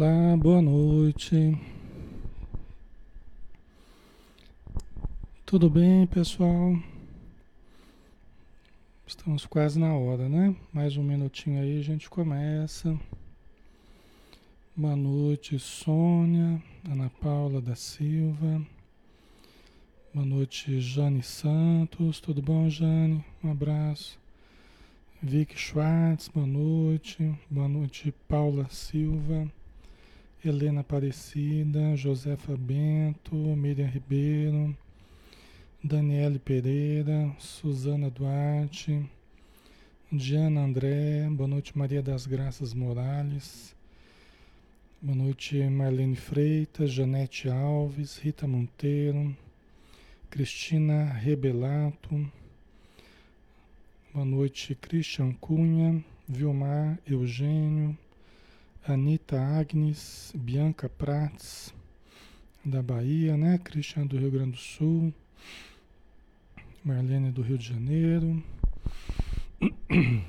Olá, boa noite. Tudo bem, pessoal? Estamos quase na hora, né? Mais um minutinho aí a gente começa. Boa noite, Sônia, Ana Paula da Silva. Boa noite, Jane Santos. Tudo bom, Jane? Um abraço. Vicky Schwartz, boa noite. Boa noite, Paula Silva. Helena Aparecida, Josefa Bento, Miriam Ribeiro, Daniele Pereira, Suzana Duarte, Diana André, boa noite Maria das Graças Morales, boa noite Marlene Freitas, Janete Alves, Rita Monteiro, Cristina Rebelato, boa noite Christian Cunha, Vilmar Eugênio, Anita Agnes, Bianca Prats, da Bahia, né? Cristian do Rio Grande do Sul, Marlene do Rio de Janeiro,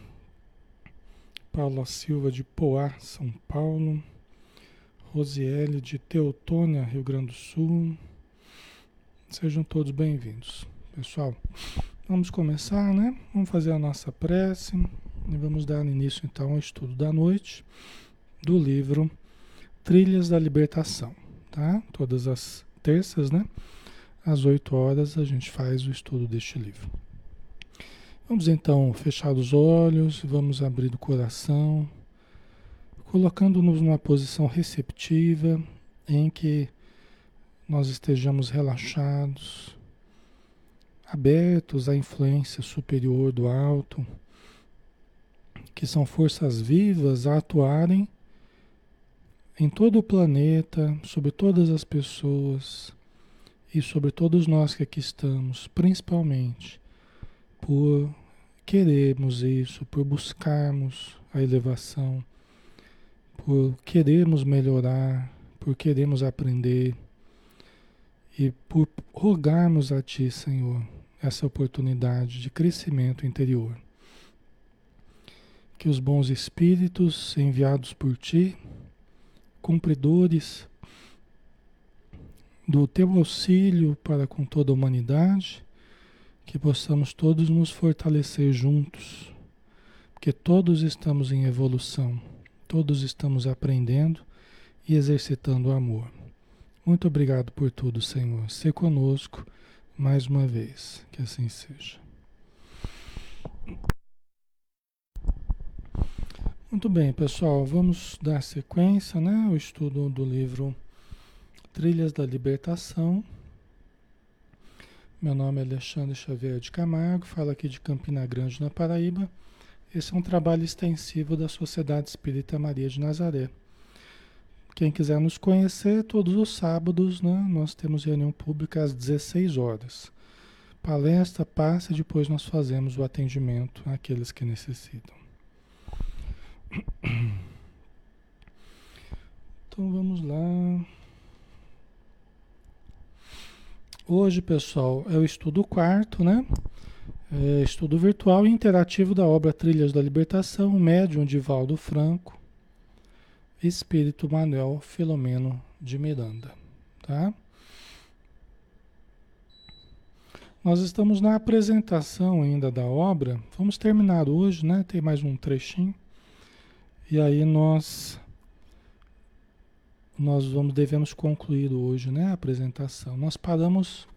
Paula Silva de Poá, São Paulo, Rosiele de Teutônia, Rio Grande do Sul. Sejam todos bem-vindos. Pessoal, vamos começar, né? Vamos fazer a nossa prece e vamos dar início então ao estudo da noite do livro Trilhas da Libertação, tá? Todas as terças, né? Às 8 horas a gente faz o estudo deste livro. Vamos então fechar os olhos, vamos abrir o coração, colocando-nos numa posição receptiva em que nós estejamos relaxados, abertos à influência superior do alto, que são forças vivas a atuarem em todo o planeta, sobre todas as pessoas e sobre todos nós que aqui estamos, principalmente por querermos isso, por buscarmos a elevação, por querermos melhorar, por queremos aprender e por rogarmos a Ti, Senhor, essa oportunidade de crescimento interior. Que os bons espíritos enviados por Ti cumpridores do teu auxílio para com toda a humanidade, que possamos todos nos fortalecer juntos, porque todos estamos em evolução, todos estamos aprendendo e exercitando o amor. Muito obrigado por tudo, Senhor. Se conosco mais uma vez, que assim seja. Muito bem, pessoal, vamos dar sequência né, ao estudo do livro Trilhas da Libertação. Meu nome é Alexandre Xavier de Camargo, falo aqui de Campina Grande, na Paraíba. Esse é um trabalho extensivo da Sociedade Espírita Maria de Nazaré. Quem quiser nos conhecer, todos os sábados né, nós temos reunião pública às 16 horas. Palestra, passe e depois nós fazemos o atendimento àqueles que necessitam. Então vamos lá. Hoje, pessoal, é o estudo quarto, né? É estudo virtual e interativo da obra Trilhas da Libertação, médium de Valdo Franco, Espírito Manuel Filomeno de Miranda, tá? Nós estamos na apresentação ainda da obra. Vamos terminar hoje, né? Tem mais um trechinho. E aí nós nós vamos devemos concluir hoje, né, a apresentação. Nós paramos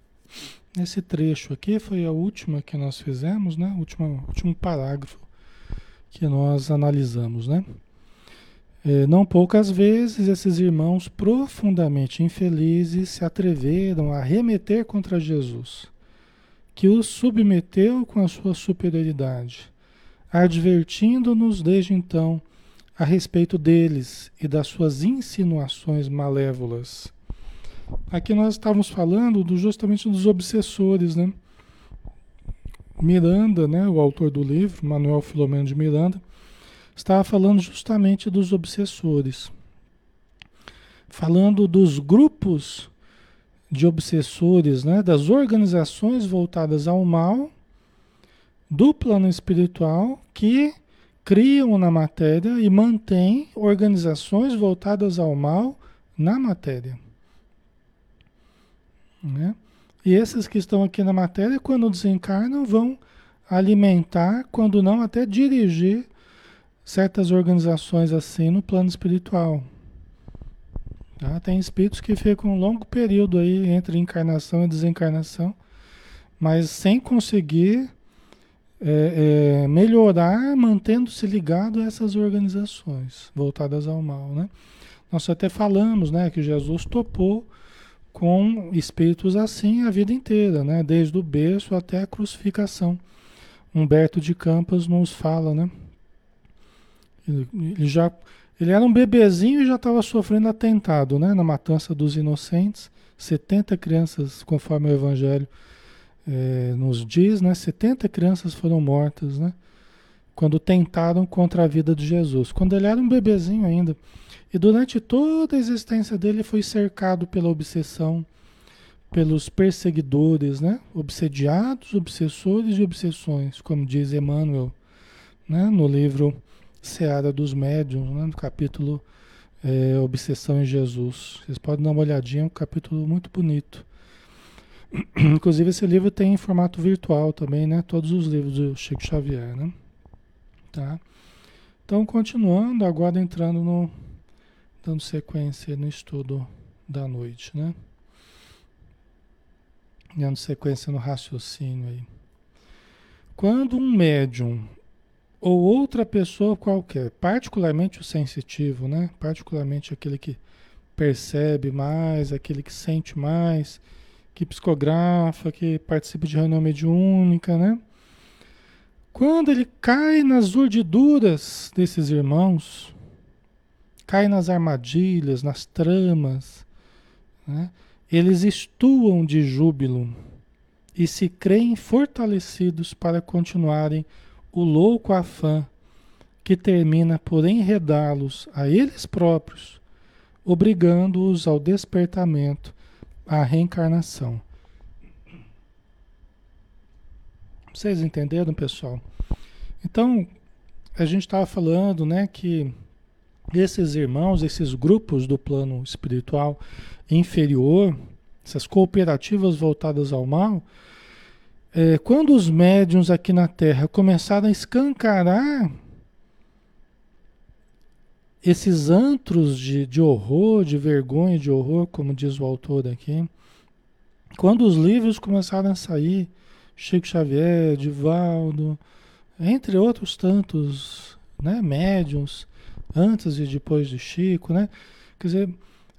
nesse trecho aqui, foi a última que nós fizemos, né, último último parágrafo que nós analisamos, né? É, não poucas vezes esses irmãos profundamente infelizes se atreveram a remeter contra Jesus, que os submeteu com a sua superioridade, advertindo-nos desde então a respeito deles e das suas insinuações malévolas. Aqui nós estávamos falando do, justamente dos obsessores, né? Miranda, né, o autor do livro, Manuel Filomeno de Miranda, estava falando justamente dos obsessores. Falando dos grupos de obsessores, né, das organizações voltadas ao mal do plano espiritual que criam na matéria e mantêm organizações voltadas ao mal na matéria. Né? E esses que estão aqui na matéria, quando desencarnam, vão alimentar, quando não até dirigir certas organizações assim no plano espiritual. Tá? Tem espíritos que ficam um longo período aí entre encarnação e desencarnação, mas sem conseguir é, é, melhorar mantendo-se ligado a essas organizações voltadas ao mal. Né? Nós até falamos né, que Jesus topou com espíritos assim a vida inteira, né? desde o berço até a crucificação. Humberto de Campos nos fala, né? Ele, já, ele era um bebezinho e já estava sofrendo atentado, né? Na matança dos inocentes. 70 crianças, conforme o Evangelho é, nos diz, né? 70 crianças foram mortas, né? Quando tentaram contra a vida de Jesus. Quando ele era um bebezinho ainda. E durante toda a existência dele foi cercado pela obsessão, pelos perseguidores, né? Obsediados, obsessores e obsessões, como diz Emmanuel, né? No livro Seara dos Médiuns, né? no capítulo é, Obsessão em Jesus. Vocês podem dar uma olhadinha, é um capítulo muito bonito. Inclusive esse livro tem em formato virtual também, né? Todos os livros do Chico Xavier, né? Tá? Então, continuando, agora entrando no... dando sequência no estudo da noite, né? Dando sequência no raciocínio aí. Quando um médium ou outra pessoa qualquer, particularmente o sensitivo, né? Particularmente aquele que percebe mais, aquele que sente mais, que psicografa, que participa de reunião mediúnica, né? Quando ele cai nas urdiduras desses irmãos, cai nas armadilhas, nas tramas, né? eles estuam de júbilo e se creem fortalecidos para continuarem o louco afã que termina por enredá-los a eles próprios, obrigando-os ao despertamento a reencarnação. Vocês entenderam, pessoal? Então, a gente estava falando, né, que esses irmãos, esses grupos do plano espiritual inferior, essas cooperativas voltadas ao mal, é, quando os médiums aqui na Terra começaram a escancarar esses antros de, de horror, de vergonha, de horror, como diz o autor aqui, quando os livros começaram a sair, Chico Xavier, Divaldo, entre outros tantos né, médiums, antes e depois de Chico, né? Quer dizer,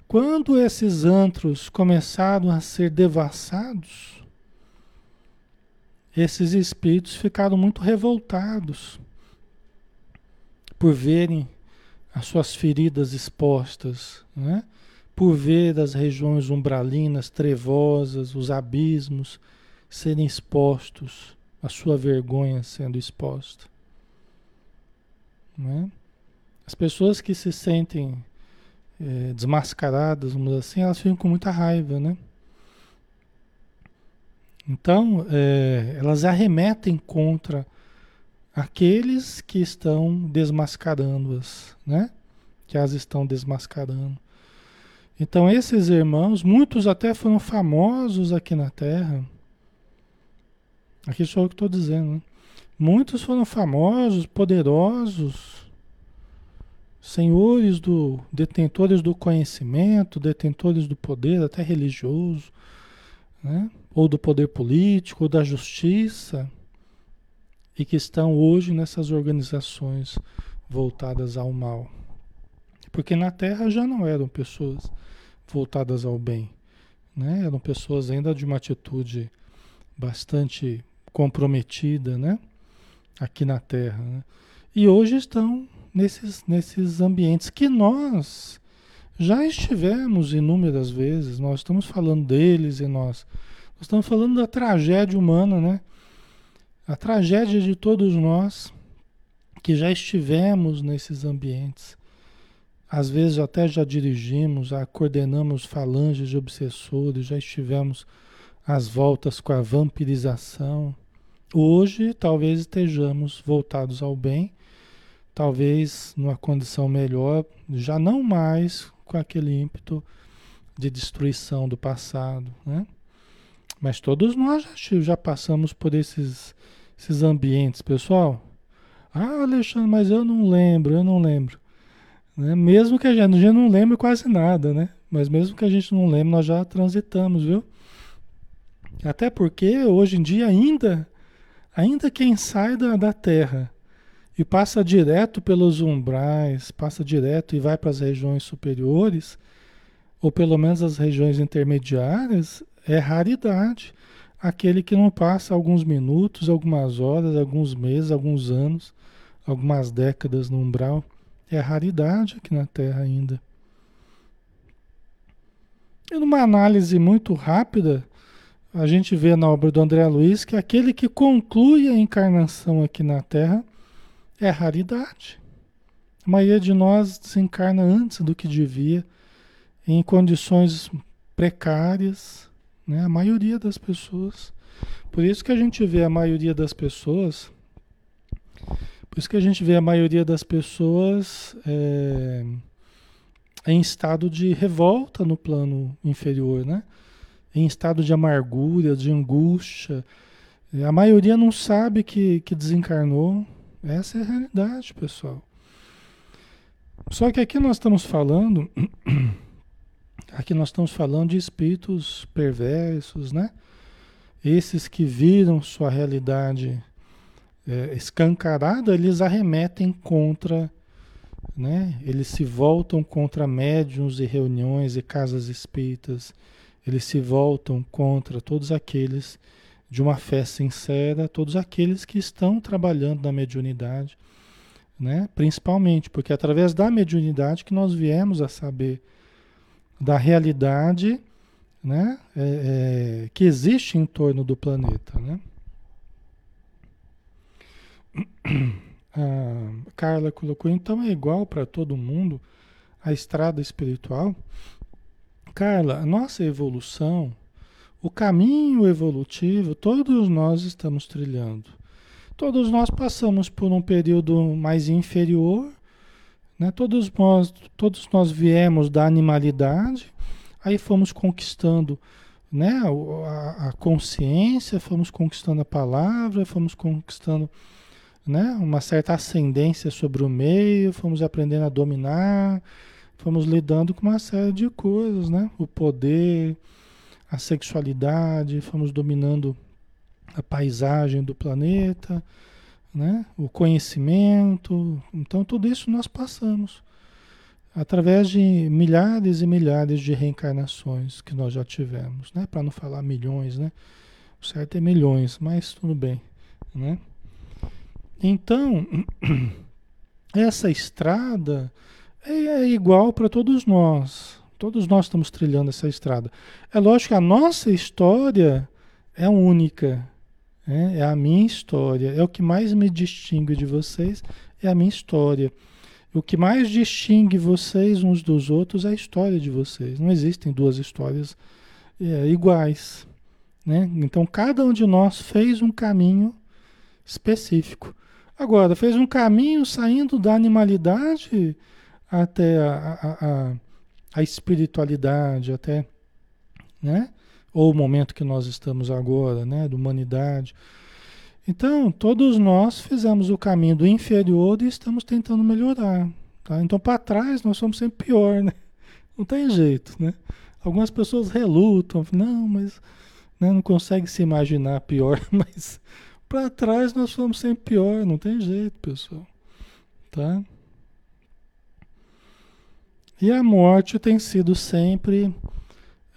quando esses antros começaram a ser devassados, esses espíritos ficaram muito revoltados por verem as suas feridas expostas, né? por ver as regiões umbralinas, trevosas, os abismos serem expostos, a sua vergonha sendo exposta. Né? As pessoas que se sentem é, desmascaradas, vamos assim, elas ficam com muita raiva, né? Então, é, elas arremetem contra aqueles que estão desmascarando-as, né? Que as estão desmascarando. Então, esses irmãos, muitos até foram famosos aqui na Terra. Aqui só o que estou dizendo, né? Muitos foram famosos, poderosos, senhores do detentores do conhecimento, detentores do poder, até religioso, né? ou do poder político, ou da justiça, e que estão hoje nessas organizações voltadas ao mal. Porque na Terra já não eram pessoas voltadas ao bem, né? eram pessoas ainda de uma atitude bastante comprometida, né? aqui na Terra. Né? E hoje estão nesses, nesses ambientes que nós já estivemos inúmeras vezes, nós estamos falando deles e nós nós estamos falando da tragédia humana, né? A tragédia de todos nós que já estivemos nesses ambientes. Às vezes até já dirigimos, já coordenamos falanges de obsessores, já estivemos às voltas com a vampirização. Hoje talvez estejamos voltados ao bem, talvez numa condição melhor, já não mais com aquele ímpeto de destruição do passado, né? Mas todos nós já, já passamos por esses, esses ambientes, pessoal. Ah, Alexandre, mas eu não lembro, eu não lembro. Né? Mesmo que a gente, a gente não lembre quase nada, né? Mas mesmo que a gente não lembre, nós já transitamos, viu? Até porque hoje em dia ainda, ainda quem sai da, da Terra e passa direto pelos umbrais, passa direto e vai para as regiões superiores, ou pelo menos as regiões intermediárias, é raridade. Aquele que não passa alguns minutos, algumas horas, alguns meses, alguns anos, algumas décadas no umbral, é raridade aqui na Terra ainda. E numa análise muito rápida, a gente vê na obra do André Luiz que aquele que conclui a encarnação aqui na Terra é raridade. A maioria de nós desencarna antes do que devia, em condições precárias, né? a maioria das pessoas. Por isso que a gente vê a maioria das pessoas, por isso que a gente vê a maioria das pessoas é, em estado de revolta no plano inferior, né? em estado de amargura, de angústia. A maioria não sabe que, que desencarnou. Essa é a realidade, pessoal. Só que aqui nós estamos falando, aqui nós estamos falando de espíritos perversos, né? Esses que viram sua realidade é, escancarada, eles arremetem contra, né? Eles se voltam contra médiums e reuniões e casas espíritas eles se voltam contra todos aqueles de uma fé sincera, todos aqueles que estão trabalhando na mediunidade, né? principalmente, porque é através da mediunidade que nós viemos a saber da realidade né? É, é, que existe em torno do planeta. Né? A Carla colocou, então é igual para todo mundo a estrada espiritual. Carla, a nossa evolução, o caminho evolutivo, todos nós estamos trilhando. Todos nós passamos por um período mais inferior, né? todos, nós, todos nós viemos da animalidade, aí fomos conquistando né? a, a consciência, fomos conquistando a palavra, fomos conquistando né? uma certa ascendência sobre o meio, fomos aprendendo a dominar fomos lidando com uma série de coisas, né? O poder, a sexualidade, fomos dominando a paisagem do planeta, né? O conhecimento. Então tudo isso nós passamos através de milhares e milhares de reencarnações que nós já tivemos, né? Para não falar milhões, né? O certo é milhões, mas tudo bem, né? Então, essa estrada é, é igual para todos nós. Todos nós estamos trilhando essa estrada. É lógico que a nossa história é única. É, é a minha história. É o que mais me distingue de vocês, é a minha história. O que mais distingue vocês uns dos outros é a história de vocês. Não existem duas histórias é, iguais. Né? Então, cada um de nós fez um caminho específico. Agora, fez um caminho saindo da animalidade até a, a, a, a espiritualidade, até, né? Ou o momento que nós estamos agora, né? Da humanidade. Então, todos nós fizemos o caminho do inferior e estamos tentando melhorar. Tá? Então, para trás, nós somos sempre pior, né? Não tem jeito, né? Algumas pessoas relutam, não, mas né, não consegue se imaginar pior, mas para trás nós somos sempre pior, não tem jeito, pessoal. Tá? E a morte tem sido sempre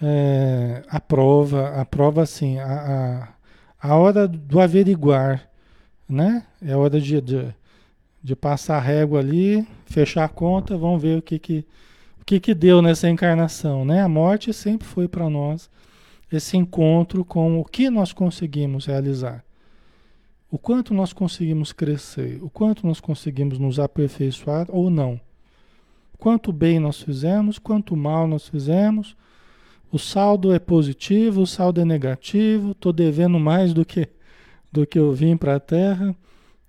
é, a prova, a prova assim, a, a, a, hora do averiguar, né? É a hora de, de, de, passar a régua ali, fechar a conta, vamos ver o que que, o que, que deu nessa encarnação, né? A morte sempre foi para nós esse encontro com o que nós conseguimos realizar. O quanto nós conseguimos crescer, o quanto nós conseguimos nos aperfeiçoar ou não. Quanto bem nós fizemos, quanto mal nós fizemos. O saldo é positivo, o saldo é negativo. Estou devendo mais do que do que eu vim para a Terra.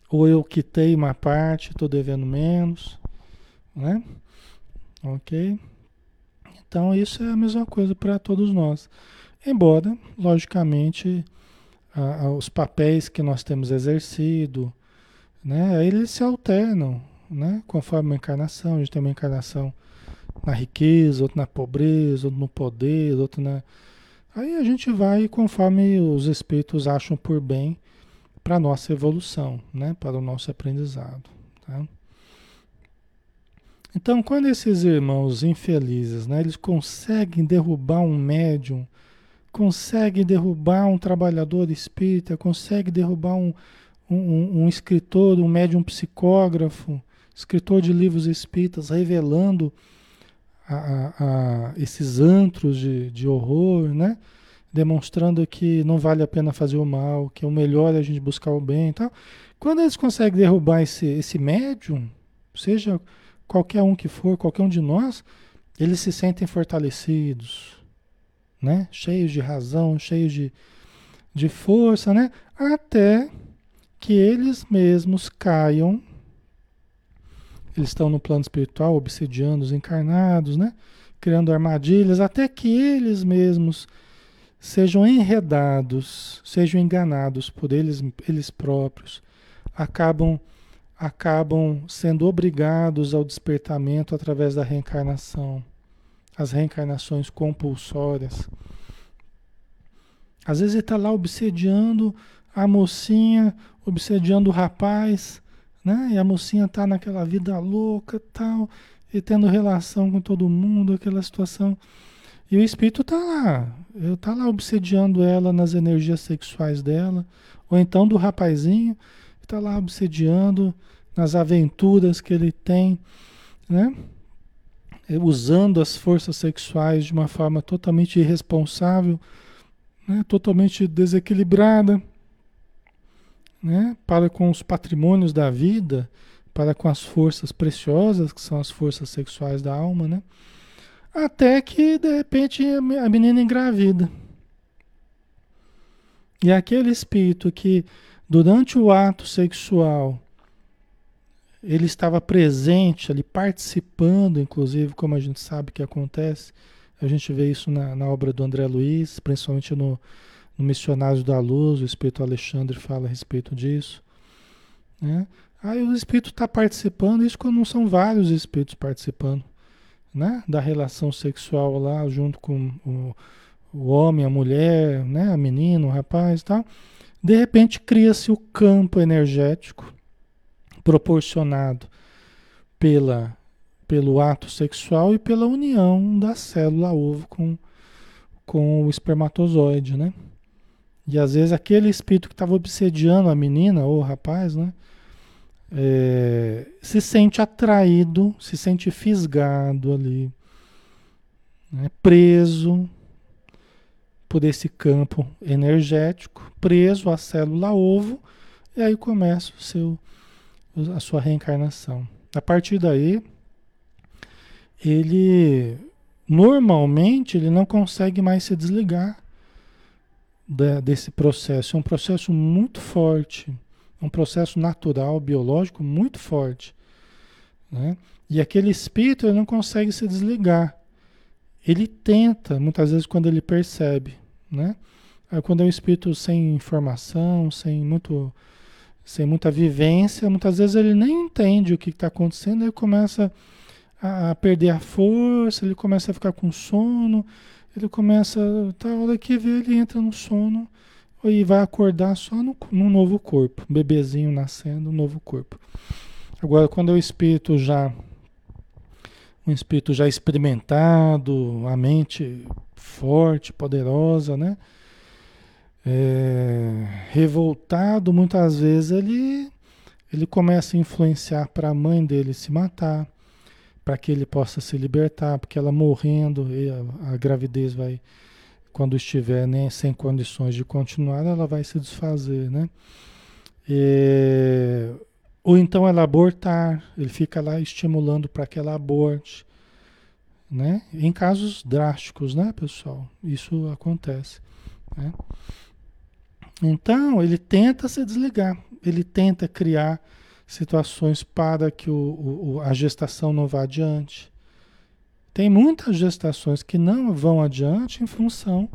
ou eu quitei uma parte, estou devendo menos, né? Ok? Então isso é a mesma coisa para todos nós. Embora, logicamente, a, a, os papéis que nós temos exercido, né, eles se alternam, né, conforme a encarnação. A gente tem uma encarnação na riqueza, outra na pobreza, outro no poder, outro na. Aí a gente vai conforme os espíritos acham por bem para a nossa evolução, né? para o nosso aprendizado. Tá? Então, quando esses irmãos infelizes, né, eles conseguem derrubar um médium, conseguem derrubar um trabalhador espírita, conseguem derrubar um, um, um escritor, um médium psicógrafo, escritor de livros espíritas, revelando a, a, esses antros de, de horror, né? demonstrando que não vale a pena fazer o mal, que o melhor é a gente buscar o bem e tal. Quando eles conseguem derrubar esse, esse médium, seja qualquer um que for, qualquer um de nós, eles se sentem fortalecidos, né? cheios de razão, cheios de, de força, né? até que eles mesmos caiam. Eles estão no plano espiritual, obsediando os encarnados, né? criando armadilhas, até que eles mesmos sejam enredados, sejam enganados por eles, eles próprios, acabam, acabam sendo obrigados ao despertamento através da reencarnação, as reencarnações compulsórias. Às vezes ele está lá obsediando a mocinha, obsediando o rapaz, né? E a mocinha está naquela vida louca tal, e tendo relação com todo mundo, aquela situação e o espírito está lá, está lá obsediando ela nas energias sexuais dela, ou então do rapazinho, está lá obsediando nas aventuras que ele tem, né? É, usando as forças sexuais de uma forma totalmente irresponsável, né? totalmente desequilibrada, né? para com os patrimônios da vida, para com as forças preciosas, que são as forças sexuais da alma, né? Até que, de repente, a menina engravida. E aquele espírito que, durante o ato sexual, ele estava presente ali, participando, inclusive, como a gente sabe que acontece. A gente vê isso na, na obra do André Luiz, principalmente no, no Missionários da Luz, o Espírito Alexandre fala a respeito disso. Né? Aí o Espírito está participando, isso quando não são vários Espíritos participando né, da relação sexual lá junto com o, o homem, a mulher, né, a menina, o rapaz e tal, de repente cria-se o campo energético proporcionado pela, pelo ato sexual e pela união da célula ovo com, com o espermatozoide, né? E às vezes aquele espírito que estava obsediando a menina ou o rapaz, né? é, se sente atraído, se sente fisgado ali, né, preso por esse campo energético, preso à célula ovo, e aí começa o seu, a sua reencarnação. A partir daí, ele normalmente ele não consegue mais se desligar da, desse processo. É um processo muito forte um processo natural, biológico muito forte. Né? E aquele espírito não consegue se desligar. Ele tenta, muitas vezes, quando ele percebe. Né? Quando é um espírito sem informação, sem, muito, sem muita vivência, muitas vezes ele nem entende o que está acontecendo, ele começa a perder a força, ele começa a ficar com sono, ele começa, tá, hora que vê, ele entra no sono e vai acordar só no, no novo corpo, bebezinho nascendo, um novo corpo. Agora, quando é o espírito já um espírito já experimentado, a mente forte, poderosa, né? É, revoltado, muitas vezes ele ele começa a influenciar para a mãe dele se matar, para que ele possa se libertar, porque ela morrendo, a, a gravidez vai quando estiver né, sem condições de continuar, ela vai se desfazer, né? Ou então ela abortar, ele fica lá estimulando para que ela aborte, né? Em casos drásticos, né, pessoal? Isso acontece, né? Então, ele tenta se desligar. ele tenta criar situações para que o, o, a gestação não vá adiante. Tem muitas gestações que não vão adiante em função,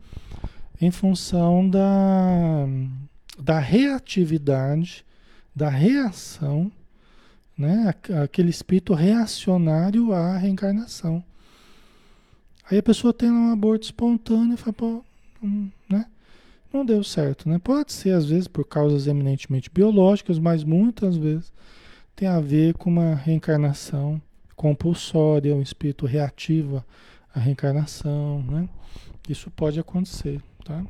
em função da, da reatividade, da reação, né? aquele espírito reacionário à reencarnação. Aí a pessoa tem um aborto espontâneo e fala, pô, hum, né? Não deu certo, né? Pode ser, às vezes, por causas eminentemente biológicas, mas muitas vezes tem a ver com uma reencarnação compulsória, um espírito reativo à reencarnação, né? Isso pode acontecer, tá?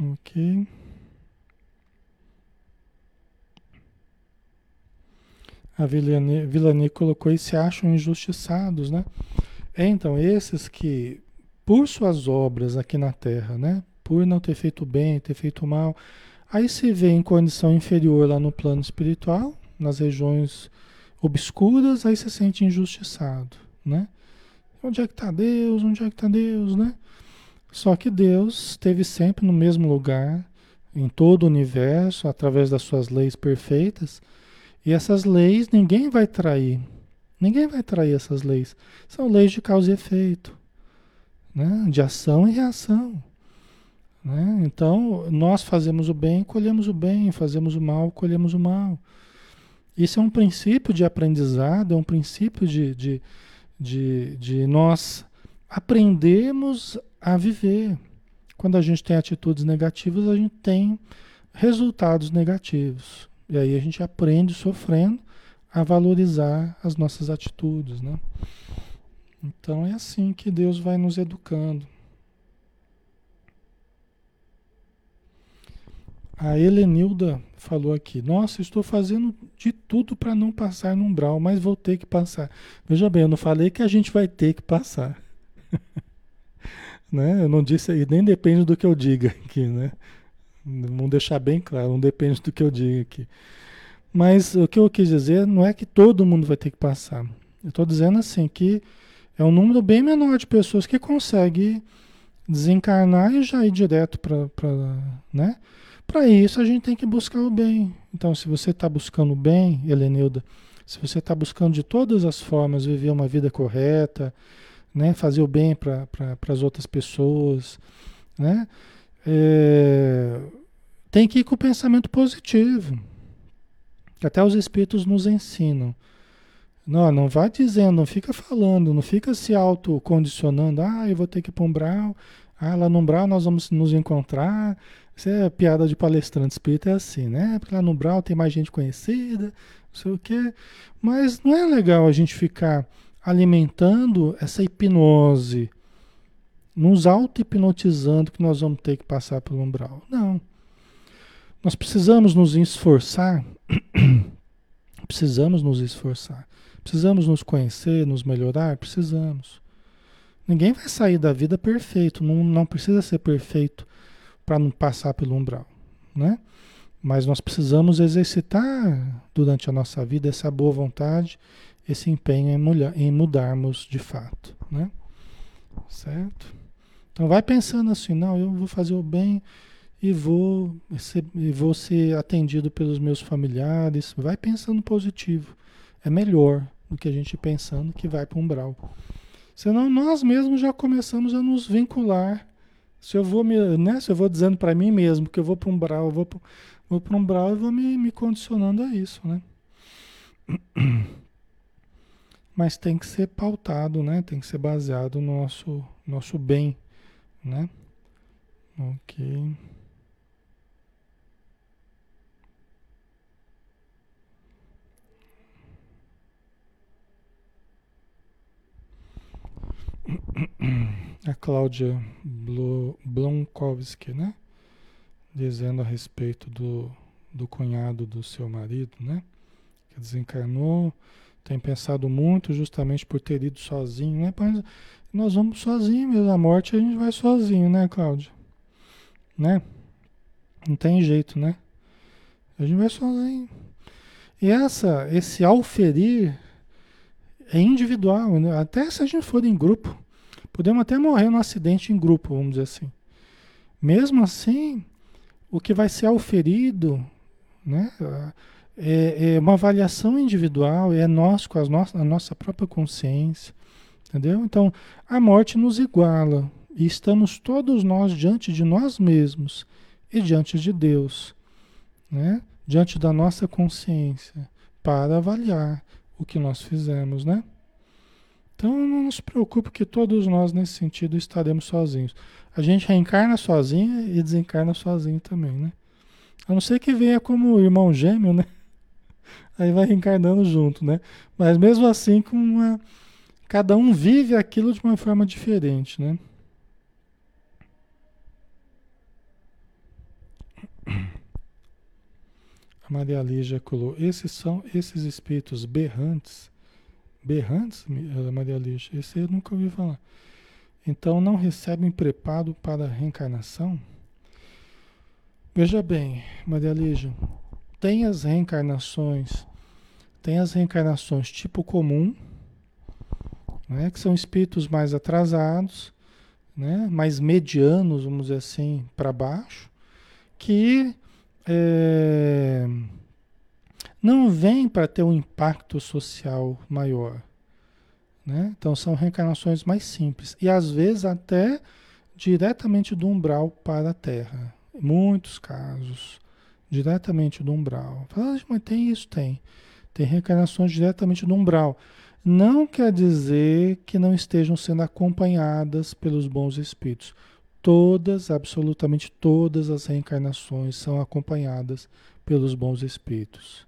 Ok. A Vilani, colocou e se acham injustiçados, né? Então, esses que, por suas obras aqui na Terra, né? Por não ter feito bem, ter feito mal, aí se vê em condição inferior lá no plano espiritual, nas regiões obscuras, aí se sente injustiçado, né? Onde é que está Deus? Onde é que está Deus, né? Só que Deus esteve sempre no mesmo lugar, em todo o universo, através das suas leis perfeitas, e essas leis ninguém vai trair. Ninguém vai trair essas leis. São leis de causa e efeito, né? de ação e reação. Né? Então, nós fazemos o bem, colhemos o bem, fazemos o mal, colhemos o mal. Isso é um princípio de aprendizado, é um princípio de, de, de, de nós aprendermos a viver. Quando a gente tem atitudes negativas, a gente tem resultados negativos. E aí a gente aprende sofrendo a valorizar as nossas atitudes, né? Então é assim que Deus vai nos educando. A Helenilda falou aqui: Nossa, estou fazendo de tudo para não passar no umbral, mas vou ter que passar. Veja bem, eu não falei que a gente vai ter que passar. né? Eu não disse, e nem depende do que eu diga aqui, né? Vamos deixar bem claro, não depende do que eu diga aqui. Mas o que eu quis dizer não é que todo mundo vai ter que passar. Eu estou dizendo assim que é um número bem menor de pessoas que consegue desencarnar e já ir direto para. Né? Para isso a gente tem que buscar o bem. Então, se você está buscando o bem, Helenilda, se você está buscando de todas as formas viver uma vida correta, né? fazer o bem para pra, as outras pessoas, né? É, tem que ir com o pensamento positivo. Até os espíritos nos ensinam. Não, não vai dizendo, não fica falando, não fica se autocondicionando. Ah, eu vou ter que ir para um umbral. Ah, lá no umbral nós vamos nos encontrar. Isso é piada de palestrante espírita, é assim, né? Porque lá no umbral tem mais gente conhecida, não sei o quê. Mas não é legal a gente ficar alimentando essa hipnose, nos auto-hipnotizando que nós vamos ter que passar pelo umbral. Não. Nós precisamos nos esforçar, precisamos nos esforçar, precisamos nos conhecer, nos melhorar, precisamos. Ninguém vai sair da vida perfeito, não, não precisa ser perfeito para não passar pelo umbral, né? Mas nós precisamos exercitar durante a nossa vida essa boa vontade, esse empenho em, mulher, em mudarmos de fato, né? Certo? Então vai pensando assim, não, eu vou fazer o bem e vou, ser, e vou ser atendido pelos meus familiares. Vai pensando positivo. É melhor do que a gente pensando que vai para um umbral. Senão nós mesmos já começamos a nos vincular. Se eu vou me, né, se eu vou dizendo para mim mesmo que eu vou para um umbral, eu vou, vou para um umbral, eu vou me, me condicionando a isso, né? Mas tem que ser pautado, né? Tem que ser baseado no nosso, nosso bem, né? Ok. A Cláudia Blomkowski, né? Dizendo a respeito do, do cunhado do seu marido, né? Que desencarnou, tem pensado muito justamente por ter ido sozinho, né? Mas nós vamos sozinhos mesmo, a morte a gente vai sozinho, né, Cláudia? Né? Não tem jeito, né? A gente vai sozinho. E essa, esse auferir é individual, né? até se a gente for em grupo. Podemos até morrer num acidente em grupo, vamos dizer assim. Mesmo assim, o que vai ser auferido, né? É, é uma avaliação individual, é nós com as no a nossa própria consciência, entendeu? Então, a morte nos iguala e estamos todos nós diante de nós mesmos e diante de Deus, né? Diante da nossa consciência, para avaliar o que nós fizemos, né? Então não se preocupe que todos nós nesse sentido estaremos sozinhos. A gente reencarna sozinho e desencarna sozinho também, né? A não ser que venha como irmão gêmeo, né? Aí vai reencarnando junto, né? Mas mesmo assim, com uma... cada um vive aquilo de uma forma diferente, né? A Maria Lígia colou. Esses são esses espíritos berrantes. Berrantes, Maria Lígia? Esse eu nunca ouvi falar. Então não recebem preparo para a reencarnação? Veja bem, Maria Lígia, tem as reencarnações, tem as reencarnações tipo comum, né, que são espíritos mais atrasados, né, mais medianos, vamos dizer assim, para baixo, que é, não vem para ter um impacto social maior. Né? Então são reencarnações mais simples. E às vezes até diretamente do umbral para a Terra. Muitos casos. Diretamente do umbral. Fala, ah, mas tem isso? Tem. Tem reencarnações diretamente do umbral. Não quer dizer que não estejam sendo acompanhadas pelos bons espíritos. Todas, absolutamente todas as reencarnações são acompanhadas pelos bons espíritos.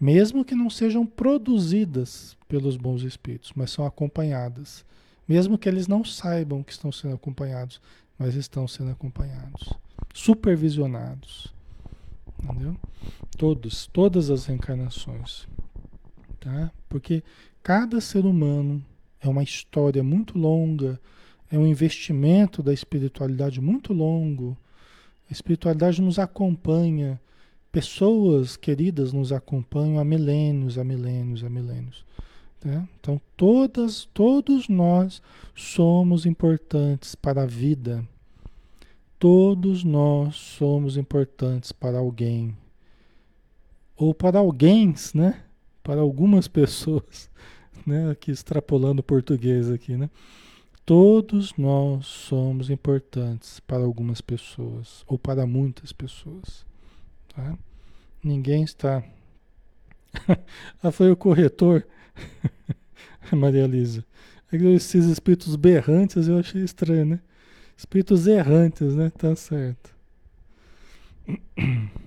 Mesmo que não sejam produzidas pelos bons espíritos, mas são acompanhadas. Mesmo que eles não saibam que estão sendo acompanhados, mas estão sendo acompanhados. Supervisionados. Entendeu? Todos, todas as reencarnações. Tá? Porque cada ser humano é uma história muito longa é um investimento da espiritualidade muito longo. A espiritualidade nos acompanha, pessoas queridas nos acompanham há milênios, há milênios, há milênios. Né? Então, todas, todos nós somos importantes para a vida. Todos nós somos importantes para alguém. Ou para alguém, né? Para algumas pessoas, né? Aqui extrapolando o português aqui, né? Todos nós somos importantes para algumas pessoas ou para muitas pessoas. Tá? Ninguém está. ah, foi o corretor, Maria Lisa. É esses espíritos berrantes eu achei estranho, né? Espíritos errantes, né? Tá certo.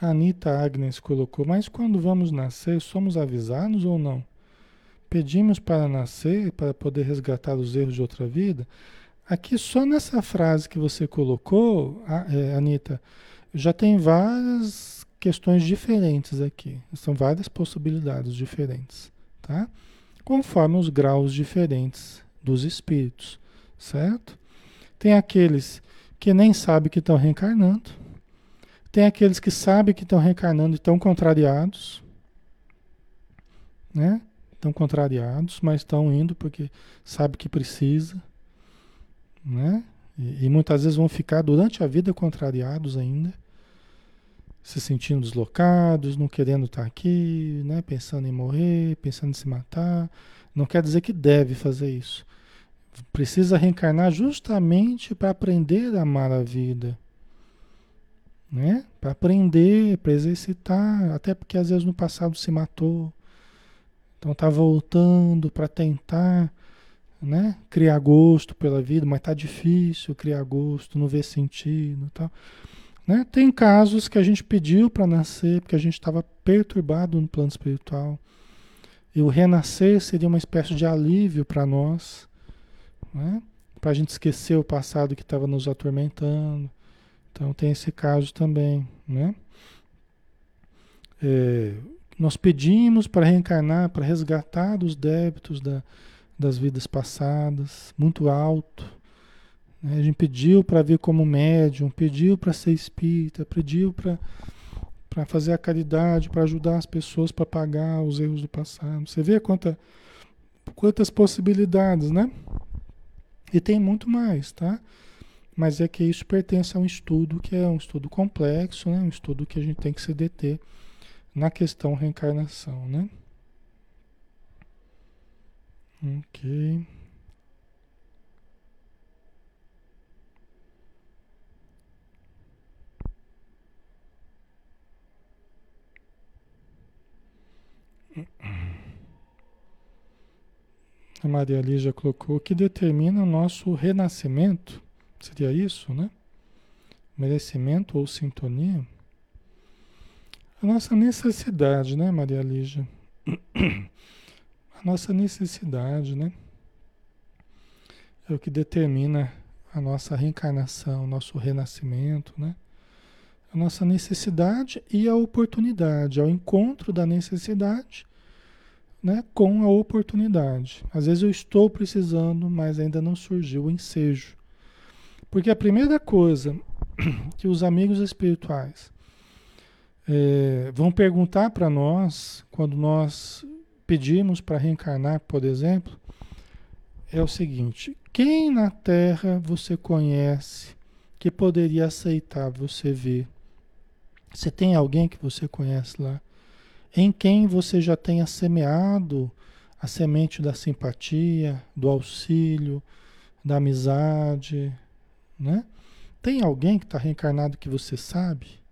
Anitta Agnes colocou, mas quando vamos nascer, somos avisados ou não? Pedimos para nascer, para poder resgatar os erros de outra vida. Aqui, só nessa frase que você colocou, é, Anitta, já tem várias questões diferentes aqui. São várias possibilidades diferentes, tá? Conforme os graus diferentes dos espíritos, certo? Tem aqueles que nem sabem que estão reencarnando. Tem aqueles que sabem que estão reencarnando e estão contrariados, né? Estão contrariados, mas estão indo porque sabe que precisa, né? E, e, muitas vezes vão ficar durante a vida contrariados ainda, se sentindo deslocados, não querendo estar aqui, né? Pensando em morrer, pensando em se matar. Não quer dizer que deve fazer isso. Precisa reencarnar justamente para aprender a amar a vida. Né? Para aprender, para exercitar, até porque às vezes no passado se matou, então está voltando para tentar né, criar gosto pela vida, mas está difícil criar gosto, não vê sentido tal. Né? Tem casos que a gente pediu para nascer porque a gente estava perturbado no plano espiritual. E o renascer seria uma espécie de alívio para nós, né? para a gente esquecer o passado que estava nos atormentando. Então tem esse caso também. Né? É, nós pedimos para reencarnar, para resgatar os débitos da, das vidas passadas, muito alto. Né? A gente pediu para vir como médium, pediu para ser espírita, pediu para para fazer a caridade, para ajudar as pessoas para pagar os erros do passado. Você vê quanta, quantas possibilidades, né? E tem muito mais, tá? mas é que isso pertence a um estudo que é um estudo complexo, né? um estudo que a gente tem que se deter na questão reencarnação, né? Ok. A Maria Lígia colocou que determina o nosso renascimento. Seria isso, né? Merecimento ou sintonia? A nossa necessidade, né, Maria Lígia? A nossa necessidade, né? É o que determina a nossa reencarnação, o nosso renascimento, né? A nossa necessidade e a oportunidade, ao encontro da necessidade né, com a oportunidade. Às vezes eu estou precisando, mas ainda não surgiu o ensejo. Porque a primeira coisa que os amigos espirituais é, vão perguntar para nós, quando nós pedimos para reencarnar, por exemplo, é o seguinte: quem na Terra você conhece que poderia aceitar você ver? Você tem alguém que você conhece lá? Em quem você já tenha semeado a semente da simpatia, do auxílio, da amizade, né? Tem alguém que está reencarnado que você sabe?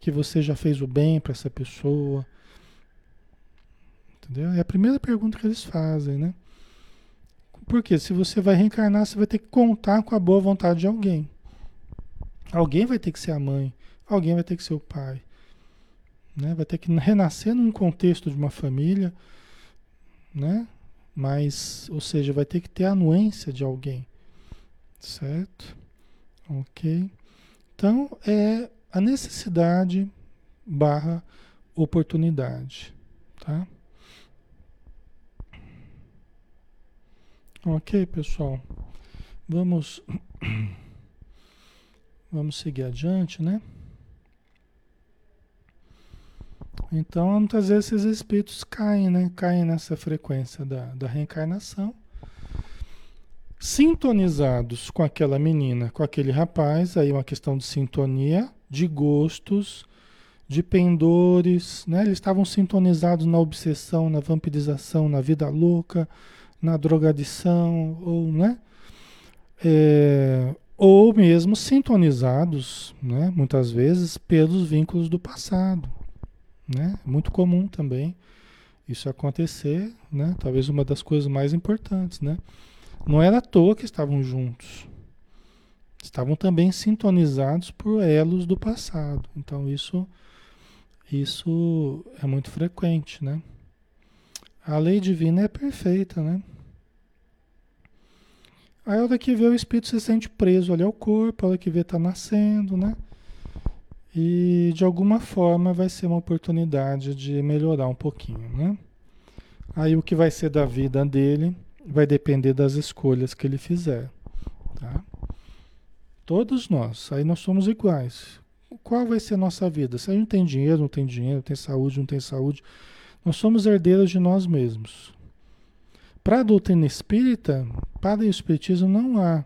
Que você já fez o bem para essa pessoa? Entendeu? É a primeira pergunta que eles fazem, né? Porque se você vai reencarnar, você vai ter que contar com a boa vontade de alguém. Alguém vai ter que ser a mãe, alguém vai ter que ser o pai. Né? Vai ter que renascer num contexto de uma família, né? Mas, ou seja, vai ter que ter a anuência de alguém. Certo? Ok? Então, é a necessidade barra oportunidade. Tá? Ok, pessoal. Vamos, vamos seguir adiante, né? Então, muitas vezes esses espíritos caem, né? Caem nessa frequência da, da reencarnação, sintonizados com aquela menina, com aquele rapaz, aí uma questão de sintonia, de gostos, de pendores, né? Eles estavam sintonizados na obsessão, na vampirização, na vida louca, na drogadição, ou, né? É, ou mesmo sintonizados, né? Muitas vezes, pelos vínculos do passado. Né? Muito comum também isso acontecer, né? Talvez uma das coisas mais importantes, né? Não era à toa que estavam juntos. Estavam também sintonizados por elos do passado. Então isso isso é muito frequente, né? A lei divina é perfeita, né? Aí a hora que vê o espírito se sente preso ali ao corpo, a hora que vê tá nascendo, né? E de alguma forma vai ser uma oportunidade de melhorar um pouquinho, né? Aí o que vai ser da vida dele vai depender das escolhas que ele fizer, tá? Todos nós, aí nós somos iguais. Qual vai ser a nossa vida? Se a gente tem dinheiro, não tem dinheiro, tem saúde, não tem saúde, nós somos herdeiros de nós mesmos. Para a doutrina espírita, para o espiritismo não há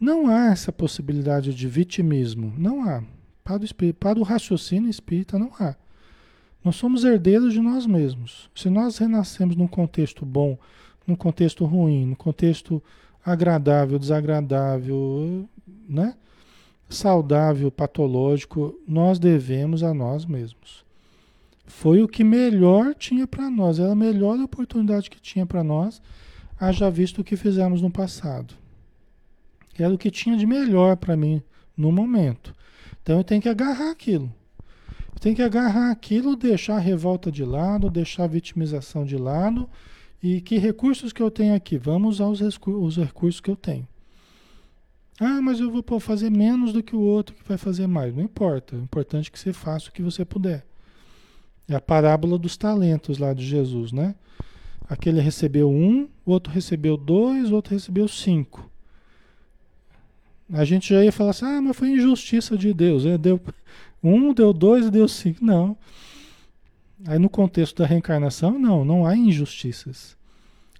não há essa possibilidade de vitimismo, não há. Para o, espírito, para o raciocínio espírita não há. Nós somos herdeiros de nós mesmos. Se nós renascemos num contexto bom, num contexto ruim, num contexto agradável, desagradável, né? saudável, patológico, nós devemos a nós mesmos. Foi o que melhor tinha para nós, era a melhor oportunidade que tinha para nós, haja visto o que fizemos no passado. Era o que tinha de melhor para mim no momento. Então eu tenho que agarrar aquilo. Eu tenho que agarrar aquilo, deixar a revolta de lado, deixar a vitimização de lado. E que recursos que eu tenho aqui? Vamos usar os, os recursos que eu tenho. Ah, mas eu vou fazer menos do que o outro que vai fazer mais. Não importa. O importante é que você faça o que você puder. É a parábola dos talentos lá de Jesus, né? Aquele recebeu um, o outro recebeu dois, o outro recebeu cinco. A gente já ia falar assim, ah, mas foi injustiça de Deus. Né? Deu um, deu dois, deu cinco. Não. Aí no contexto da reencarnação, não, não há injustiças.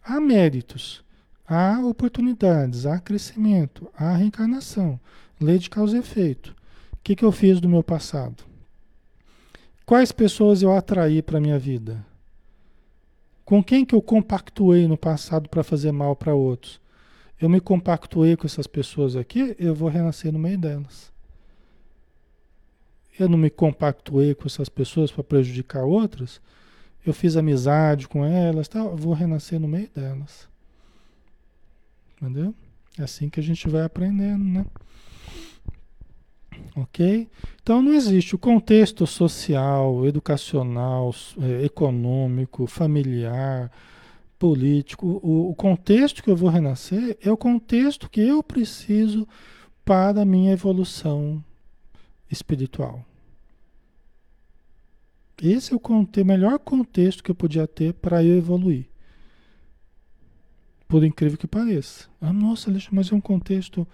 Há méritos. Há oportunidades, há crescimento, há reencarnação, lei de causa e efeito. O que, que eu fiz do meu passado? Quais pessoas eu atraí para a minha vida? Com quem que eu compactuei no passado para fazer mal para outros? Eu me compactuei com essas pessoas aqui, eu vou renascer no meio delas. Eu não me compactuei com essas pessoas para prejudicar outras, eu fiz amizade com elas, tal, vou renascer no meio delas. Entendeu? É assim que a gente vai aprendendo, né? Ok? Então não existe o contexto social, educacional, é, econômico, familiar, político. O, o, contexto que eu vou renascer é o contexto que eu preciso para a minha evolução espiritual. Esse é o, melhor contexto que eu podia ter para eu evoluir. Por incrível que pareça. Ah, nossa, mas é um contexto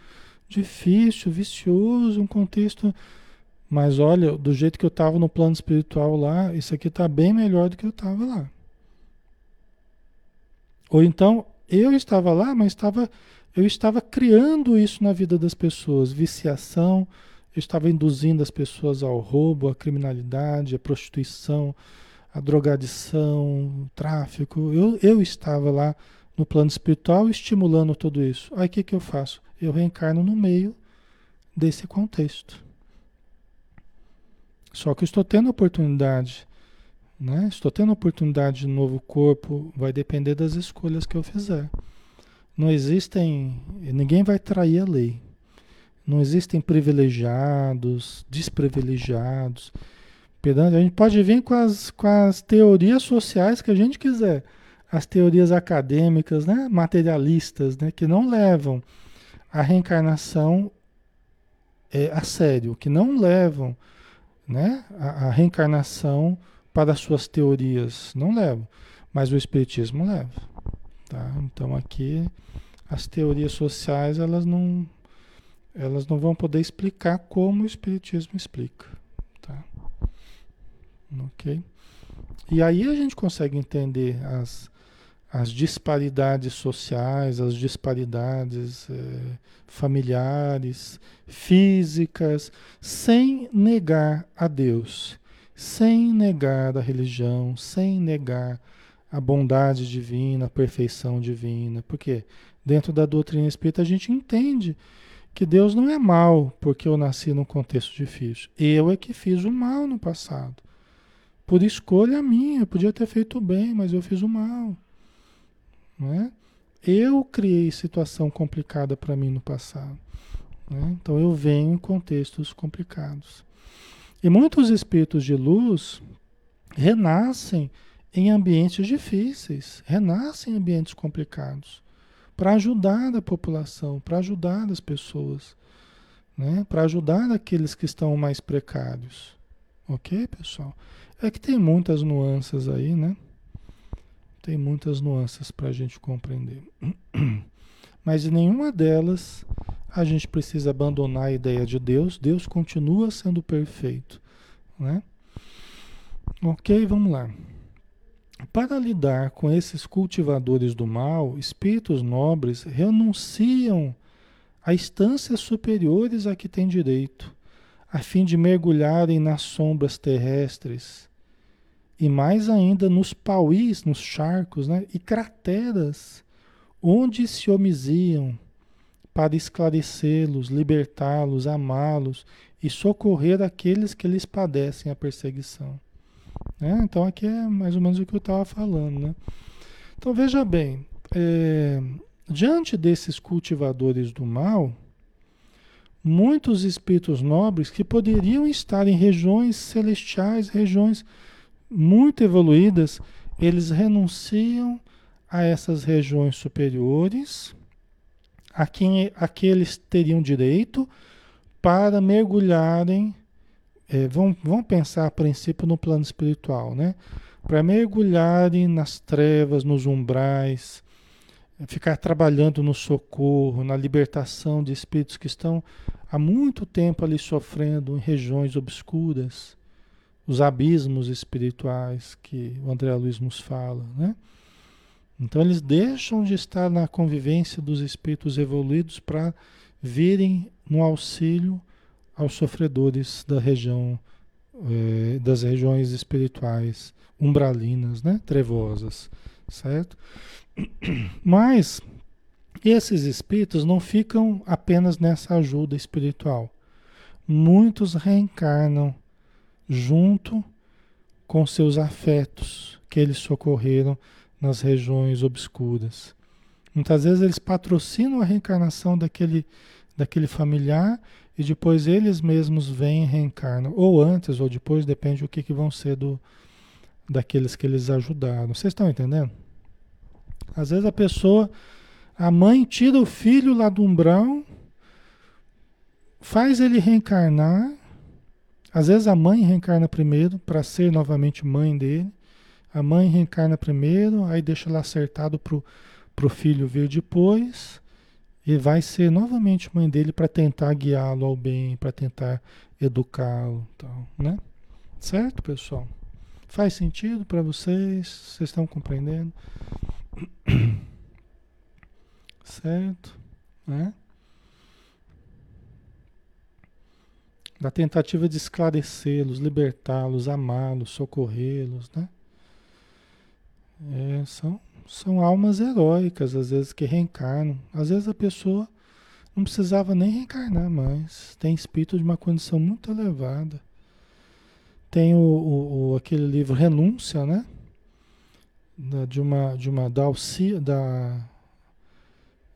difícil, vicioso, um contexto. Mas olha, do jeito que eu estava no plano espiritual lá, isso aqui está bem melhor do que eu estava lá. Ou então, eu estava lá, mas estava, eu estava criando isso na vida das pessoas, viciação, estava induzindo as pessoas ao roubo, à criminalidade, à prostituição, à drogadição, tráfico. Eu, eu estava lá no plano espiritual estimulando tudo isso. Aí o que, que eu faço? Eu reencarno no meio desse contexto. Só que eu estou tendo oportunidade, né? Estou tendo oportunidade de novo corpo, vai depender das escolhas que eu fizer. Não existem, ninguém vai trair a lei. Não existem privilegiados, desprivilegiados. A gente pode vir com as, com as teorias sociais que a gente quiser as teorias acadêmicas, né, materialistas, né, que não levam a reencarnação é, a sério, que não levam né, a, a, reencarnação para suas teorias, não levam, mas o Espiritismo leva. Tá? Então aqui as teorias sociais elas não, elas não vão poder explicar como o Espiritismo explica. Tá? Ok? E aí a gente consegue entender as, as disparidades sociais, as disparidades é, familiares, físicas, sem negar a Deus, sem negar a religião, sem negar a bondade divina, a perfeição divina. Porque dentro da doutrina espírita a gente entende que Deus não é mal porque eu nasci num contexto difícil. Eu é que fiz o mal no passado. Por escolha minha, eu podia ter feito o bem, mas eu fiz o mal. Né? Eu criei situação complicada para mim no passado. Né? Então eu venho em contextos complicados. E muitos espíritos de luz renascem em ambientes difíceis, renascem em ambientes complicados, para ajudar a população, para ajudar as pessoas, né? para ajudar aqueles que estão mais precários. Ok, pessoal? É que tem muitas nuances aí, né? Tem muitas nuances para a gente compreender. Mas em nenhuma delas a gente precisa abandonar a ideia de Deus. Deus continua sendo perfeito. Né? Ok, vamos lá. Para lidar com esses cultivadores do mal, espíritos nobres renunciam a instâncias superiores a que têm direito, a fim de mergulharem nas sombras terrestres e mais ainda nos pauís, nos charcos né? e crateras, onde se homiziam para esclarecê-los, libertá-los, amá-los e socorrer aqueles que lhes padecem a perseguição. Né? Então aqui é mais ou menos o que eu estava falando. Né? Então veja bem, é, diante desses cultivadores do mal, muitos espíritos nobres que poderiam estar em regiões celestiais, regiões muito evoluídas, eles renunciam a essas regiões superiores, a quem a que eles teriam direito, para mergulharem. É, vão, pensar a princípio no plano espiritual, né? Para mergulharem nas trevas, nos umbrais, ficar trabalhando no socorro, na libertação de espíritos que estão há muito tempo ali sofrendo em regiões obscuras os abismos espirituais que o André Luiz nos fala, né? Então eles deixam de estar na convivência dos espíritos evoluídos para virem no auxílio aos sofredores da região eh, das regiões espirituais umbralinas, né, trevosas, certo? Mas esses espíritos não ficam apenas nessa ajuda espiritual. Muitos reencarnam junto com seus afetos que eles socorreram nas regiões obscuras. Muitas vezes eles patrocinam a reencarnação daquele, daquele familiar e depois eles mesmos vêm e reencarnam. Ou antes ou depois, depende do que, que vão ser do, daqueles que eles ajudaram. Vocês estão entendendo? Às vezes a pessoa a mãe tira o filho lá do umbral, faz ele reencarnar. Às vezes a mãe reencarna primeiro para ser novamente mãe dele. A mãe reencarna primeiro, aí deixa lá acertado pro, pro filho vir depois e vai ser novamente mãe dele para tentar guiá-lo ao bem, para tentar educá-lo, tal, né? Certo, pessoal? Faz sentido para vocês? Vocês estão compreendendo? Certo? Né? Da tentativa de esclarecê-los, libertá-los, amá-los, socorrê-los, né? É, são, são almas heróicas, às vezes, que reencarnam. Às vezes a pessoa não precisava nem reencarnar mais. Tem espírito de uma condição muito elevada. Tem o, o, o aquele livro Renúncia, né? Da, de uma, de uma da, da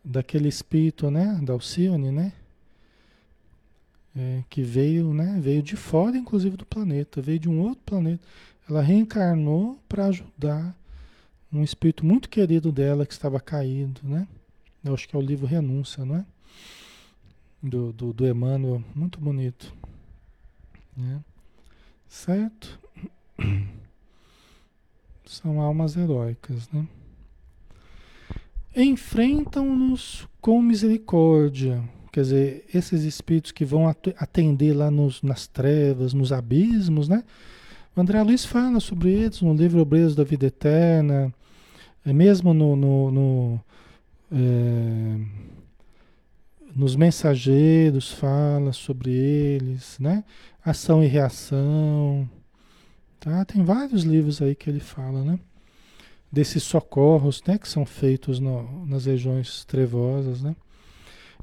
daquele espírito, né, da Alcione, né, é, que veio, né, veio de fora, inclusive do planeta, veio de um outro planeta. Ela reencarnou para ajudar um espírito muito querido dela que estava caído, né? Eu acho que é o livro Renúncia, não é? Do, do, do Emmanuel, muito bonito. Né? Certo? São almas heróicas, né? enfrentam-nos com misericórdia. Quer dizer, esses espíritos que vão atender lá nos, nas trevas, nos abismos, né? O André Luiz fala sobre eles no livro Obreiros da Vida Eterna, mesmo no, no, no é, nos mensageiros fala sobre eles, né? Ação e reação, tá? Tem vários livros aí que ele fala, né? desses socorros né, que são feitos no, nas regiões trevosas. Né?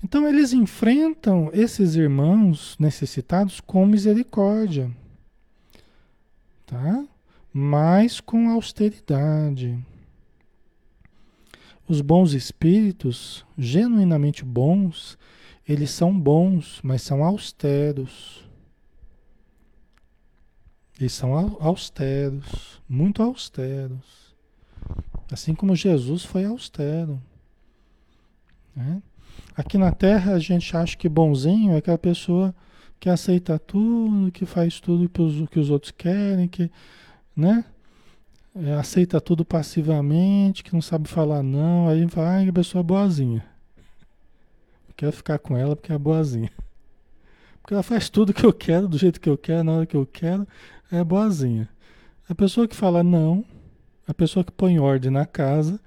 Então eles enfrentam esses irmãos necessitados com misericórdia, tá? mas com austeridade. Os bons espíritos, genuinamente bons, eles são bons, mas são austeros. Eles são austeros, muito austeros. Assim como Jesus foi austero. Né? Aqui na Terra a gente acha que bonzinho é aquela pessoa que aceita tudo, que faz tudo que os outros querem, que né? É, aceita tudo passivamente, que não sabe falar não, aí vai, a pessoa é boazinha. Quero ficar com ela porque é boazinha. Porque ela faz tudo que eu quero, do jeito que eu quero, na hora que eu quero, é boazinha. A pessoa que fala não, a pessoa que põe ordem na casa,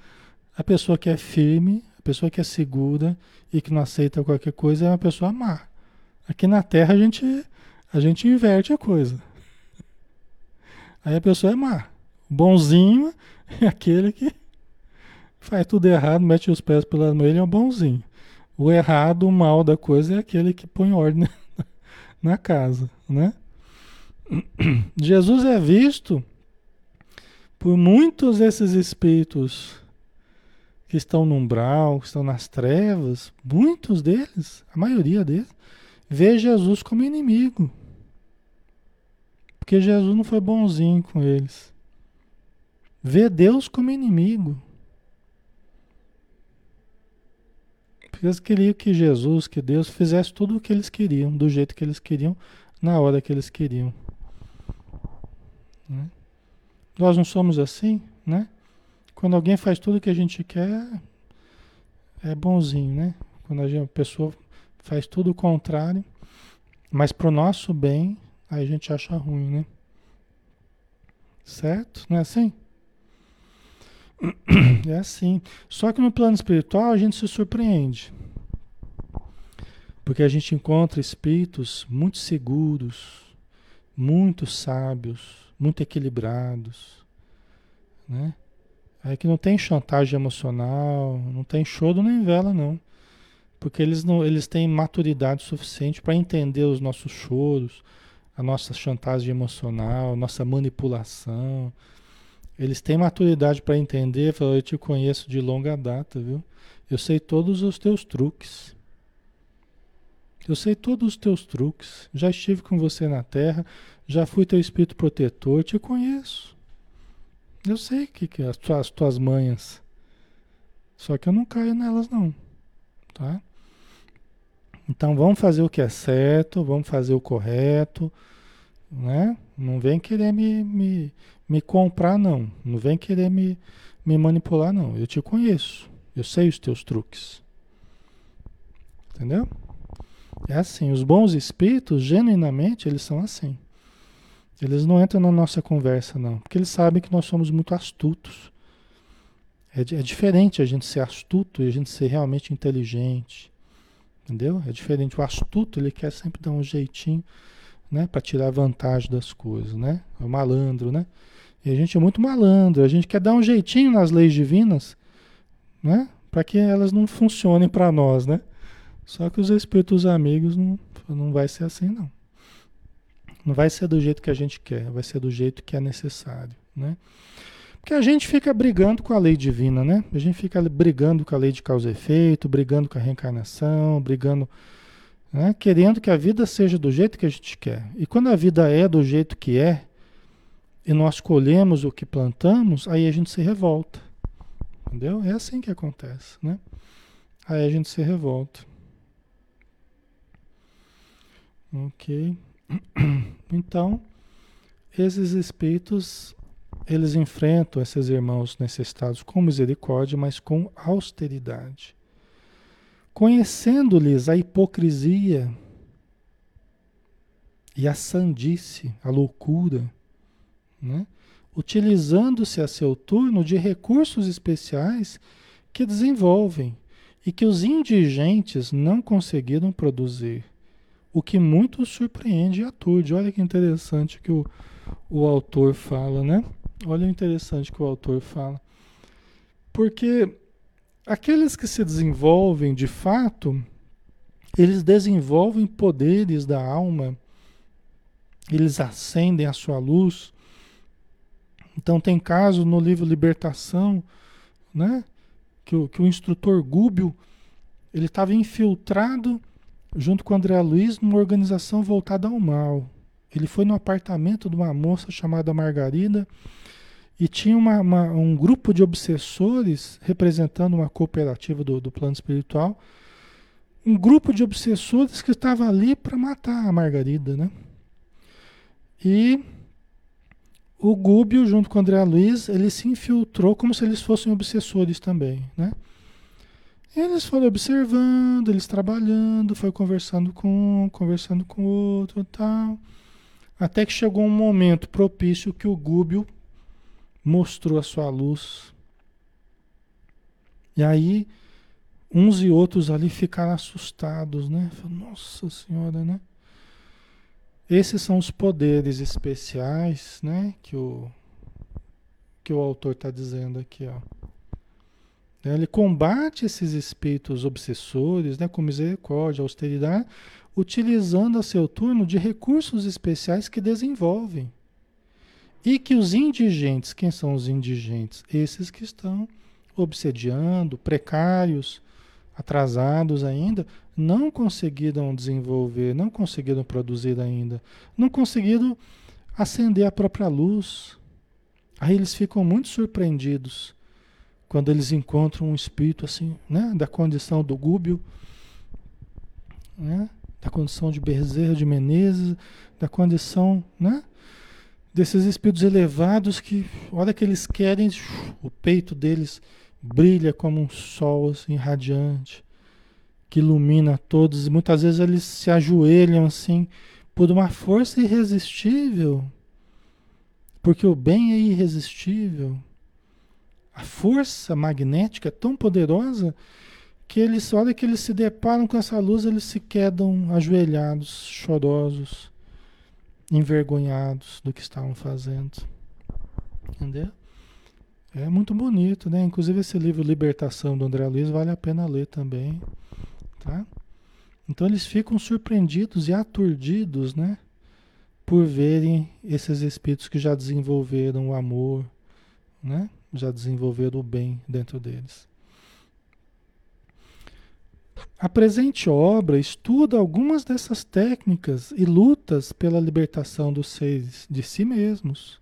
a pessoa que é firme, a pessoa que é segura e que não aceita qualquer coisa é uma pessoa má. Aqui na Terra a gente, a gente inverte a coisa. Aí a pessoa é má. Bonzinho é aquele que faz tudo errado, mete os pés pela ele é o bonzinho. O errado, o mal da coisa é aquele que põe ordem na casa, né? Jesus é visto por muitos desses espíritos que estão no umbral, que estão nas trevas, muitos deles, a maioria deles, vê Jesus como inimigo. Porque Jesus não foi bonzinho com eles. Vê Deus como inimigo. Porque eles queriam que Jesus, que Deus fizesse tudo o que eles queriam, do jeito que eles queriam, na hora que eles queriam. Né? Nós não somos assim, né? Quando alguém faz tudo que a gente quer, é bonzinho, né? Quando a, gente, a pessoa faz tudo o contrário, mas para o nosso bem, aí a gente acha ruim, né? Certo? Não é assim? É assim. Só que no plano espiritual a gente se surpreende. Porque a gente encontra espíritos muito seguros, muito sábios, muito equilibrados, né? É que não tem chantagem emocional, não tem choro nem vela não. Porque eles não, eles têm maturidade suficiente para entender os nossos choros, a nossa chantagem emocional, nossa manipulação. Eles têm maturidade para entender, eu te conheço de longa data, viu? Eu sei todos os teus truques. Eu sei todos os teus truques. Já estive com você na terra, já fui teu espírito protetor, te conheço. Eu sei que, que as, tuas, as tuas manhas. Só que eu não caio nelas não, tá? Então vamos fazer o que é certo, vamos fazer o correto, né? Não vem querer me, me, me comprar, não. Não vem querer me, me manipular, não. Eu te conheço. Eu sei os teus truques. Entendeu? É assim. Os bons espíritos, genuinamente, eles são assim. Eles não entram na nossa conversa, não. Porque eles sabem que nós somos muito astutos. É, é diferente a gente ser astuto e a gente ser realmente inteligente. Entendeu? É diferente. O astuto, ele quer sempre dar um jeitinho, né? Para tirar vantagem das coisas, né? É o malandro, né? E a gente é muito malandro. A gente quer dar um jeitinho nas leis divinas, né? Para que elas não funcionem para nós, né? Só que os espíritos amigos não, não vai ser assim, não. Não vai ser do jeito que a gente quer, vai ser do jeito que é necessário, né? Porque a gente fica brigando com a lei divina, né? A gente fica brigando com a lei de causa e efeito, brigando com a reencarnação, brigando, né? querendo que a vida seja do jeito que a gente quer. E quando a vida é do jeito que é, e nós colhemos o que plantamos, aí a gente se revolta. Entendeu? É assim que acontece, né? Aí a gente se revolta. Ok. Então, esses espíritos eles enfrentam esses irmãos necessitados com misericórdia, mas com austeridade. Conhecendo-lhes a hipocrisia e a sandice, a loucura, né? utilizando-se a seu turno de recursos especiais que desenvolvem e que os indigentes não conseguiram produzir, o que muito surpreende e aturde. Olha que interessante que o, o autor fala, né? Olha o interessante que o autor fala. Porque aqueles que se desenvolvem de fato, eles desenvolvem poderes da alma, eles acendem a sua luz. Então tem caso no livro Libertação, né? Que o, que o instrutor Gúbio, ele estava infiltrado junto com André Luiz numa organização voltada ao mal. Ele foi no apartamento de uma moça chamada Margarida e tinha uma, uma, um grupo de obsessores representando uma cooperativa do, do plano espiritual. Um grupo de obsessores que estava ali para matar a Margarida, né? E o Gúbio, junto com o André Luiz, ele se infiltrou como se eles fossem obsessores também, né? Eles foram observando, eles trabalhando, foi conversando com um, conversando com outro tal. Até que chegou um momento propício que o Gúbio mostrou a sua luz. E aí, uns e outros ali ficaram assustados, né? Nossa Senhora, né? Esses são os poderes especiais, né? Que o, que o autor está dizendo aqui, ó. Ele combate esses espíritos obsessores, né, com misericórdia, austeridade, utilizando a seu turno de recursos especiais que desenvolvem. E que os indigentes, quem são os indigentes? Esses que estão obsediando, precários, atrasados ainda, não conseguiram desenvolver, não conseguiram produzir ainda, não conseguiram acender a própria luz. Aí eles ficam muito surpreendidos quando eles encontram um espírito assim, né, da condição do Gúbio, né, da condição de Bezerra de Menezes, da condição, né, desses espíritos elevados que, hora que eles querem, o peito deles brilha como um sol assim, radiante, que ilumina todos. E muitas vezes eles se ajoelham assim, por uma força irresistível, porque o bem é irresistível. A força magnética é tão poderosa que eles, a hora que eles se deparam com essa luz, eles se quedam ajoelhados, chorosos, envergonhados do que estavam fazendo. Entendeu? É muito bonito, né? Inclusive esse livro Libertação do André Luiz vale a pena ler também, tá? Então eles ficam surpreendidos e aturdidos, né? Por verem esses espíritos que já desenvolveram o amor, né? Já desenvolveram o bem dentro deles. A presente obra estuda algumas dessas técnicas e lutas pela libertação dos seres de si mesmos,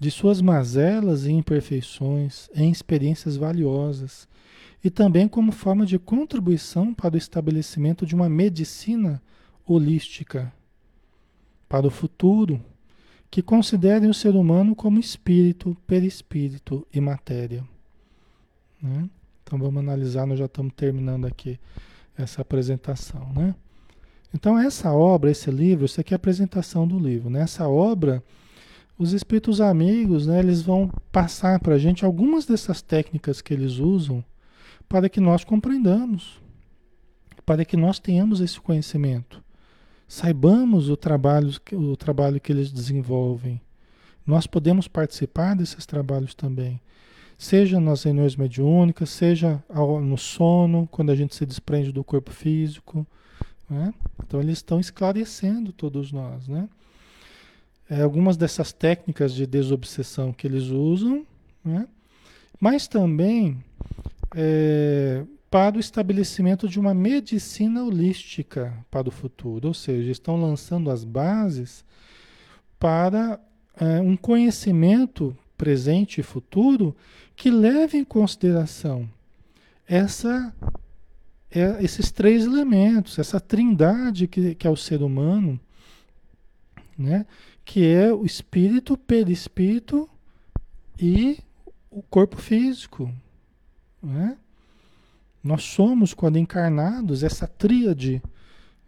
de suas mazelas e imperfeições em experiências valiosas, e também como forma de contribuição para o estabelecimento de uma medicina holística para o futuro, que considere o ser humano como espírito, perispírito e matéria. Né? Então vamos analisar, nós já estamos terminando aqui essa apresentação, né? Então essa obra, esse livro, isso aqui é a apresentação do livro. Né? obra, os espíritos amigos, né, eles vão passar para a gente algumas dessas técnicas que eles usam para que nós compreendamos, para que nós tenhamos esse conhecimento, saibamos o trabalho, o trabalho que eles desenvolvem. Nós podemos participar desses trabalhos também seja nas reuniões mediúnicas, seja no sono, quando a gente se desprende do corpo físico. Né? Então, eles estão esclarecendo todos nós. Né? É, algumas dessas técnicas de desobsessão que eles usam, né? mas também é, para o estabelecimento de uma medicina holística para o futuro, ou seja, estão lançando as bases para é, um conhecimento presente e futuro que leve em consideração essa, é, esses três elementos, essa trindade que, que é o ser humano, né? Que é o espírito, perispírito e o corpo físico. Né? Nós somos, quando encarnados, essa tríade,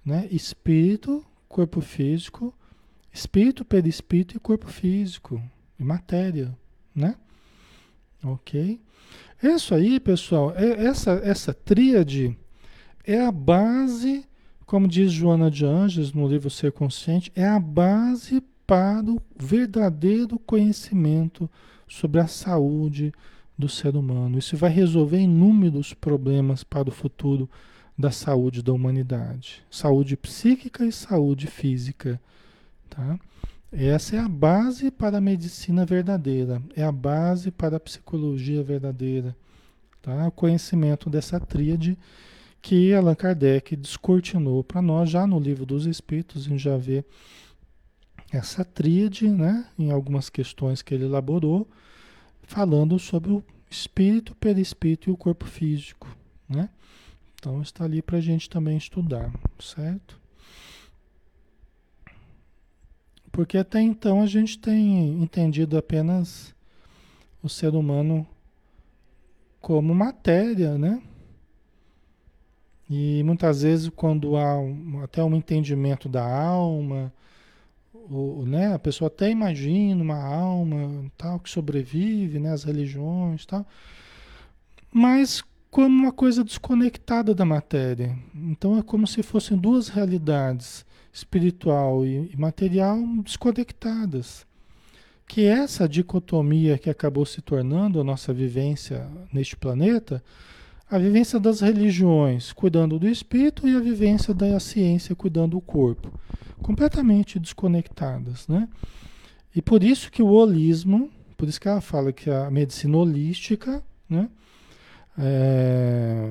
né? espírito, corpo físico, espírito, perispírito e corpo físico, e matéria. Né? Ok? Isso aí, pessoal, é, essa, essa tríade é a base, como diz Joana de Anjos no livro Ser Consciente, é a base para o verdadeiro conhecimento sobre a saúde do ser humano. Isso vai resolver inúmeros problemas para o futuro da saúde da humanidade. Saúde psíquica e saúde física. Tá? Essa é a base para a medicina verdadeira, é a base para a psicologia verdadeira. Tá? O conhecimento dessa tríade que Allan Kardec descortinou para nós já no livro dos Espíritos, a gente já vê essa tríade né, em algumas questões que ele elaborou, falando sobre o espírito, perispírito e o corpo físico. Né? Então está ali para a gente também estudar, certo? Porque até então a gente tem entendido apenas o ser humano como matéria, né? E muitas vezes quando há um, até um entendimento da alma, ou, né, a pessoa até imagina uma alma tal que sobrevive, né, as religiões tal, mas como uma coisa desconectada da matéria. Então é como se fossem duas realidades espiritual e material desconectadas. Que essa dicotomia que acabou se tornando a nossa vivência neste planeta, a vivência das religiões cuidando do espírito e a vivência da ciência cuidando do corpo, completamente desconectadas, né? E por isso que o holismo, por isso que ela fala que a medicina holística, né, é,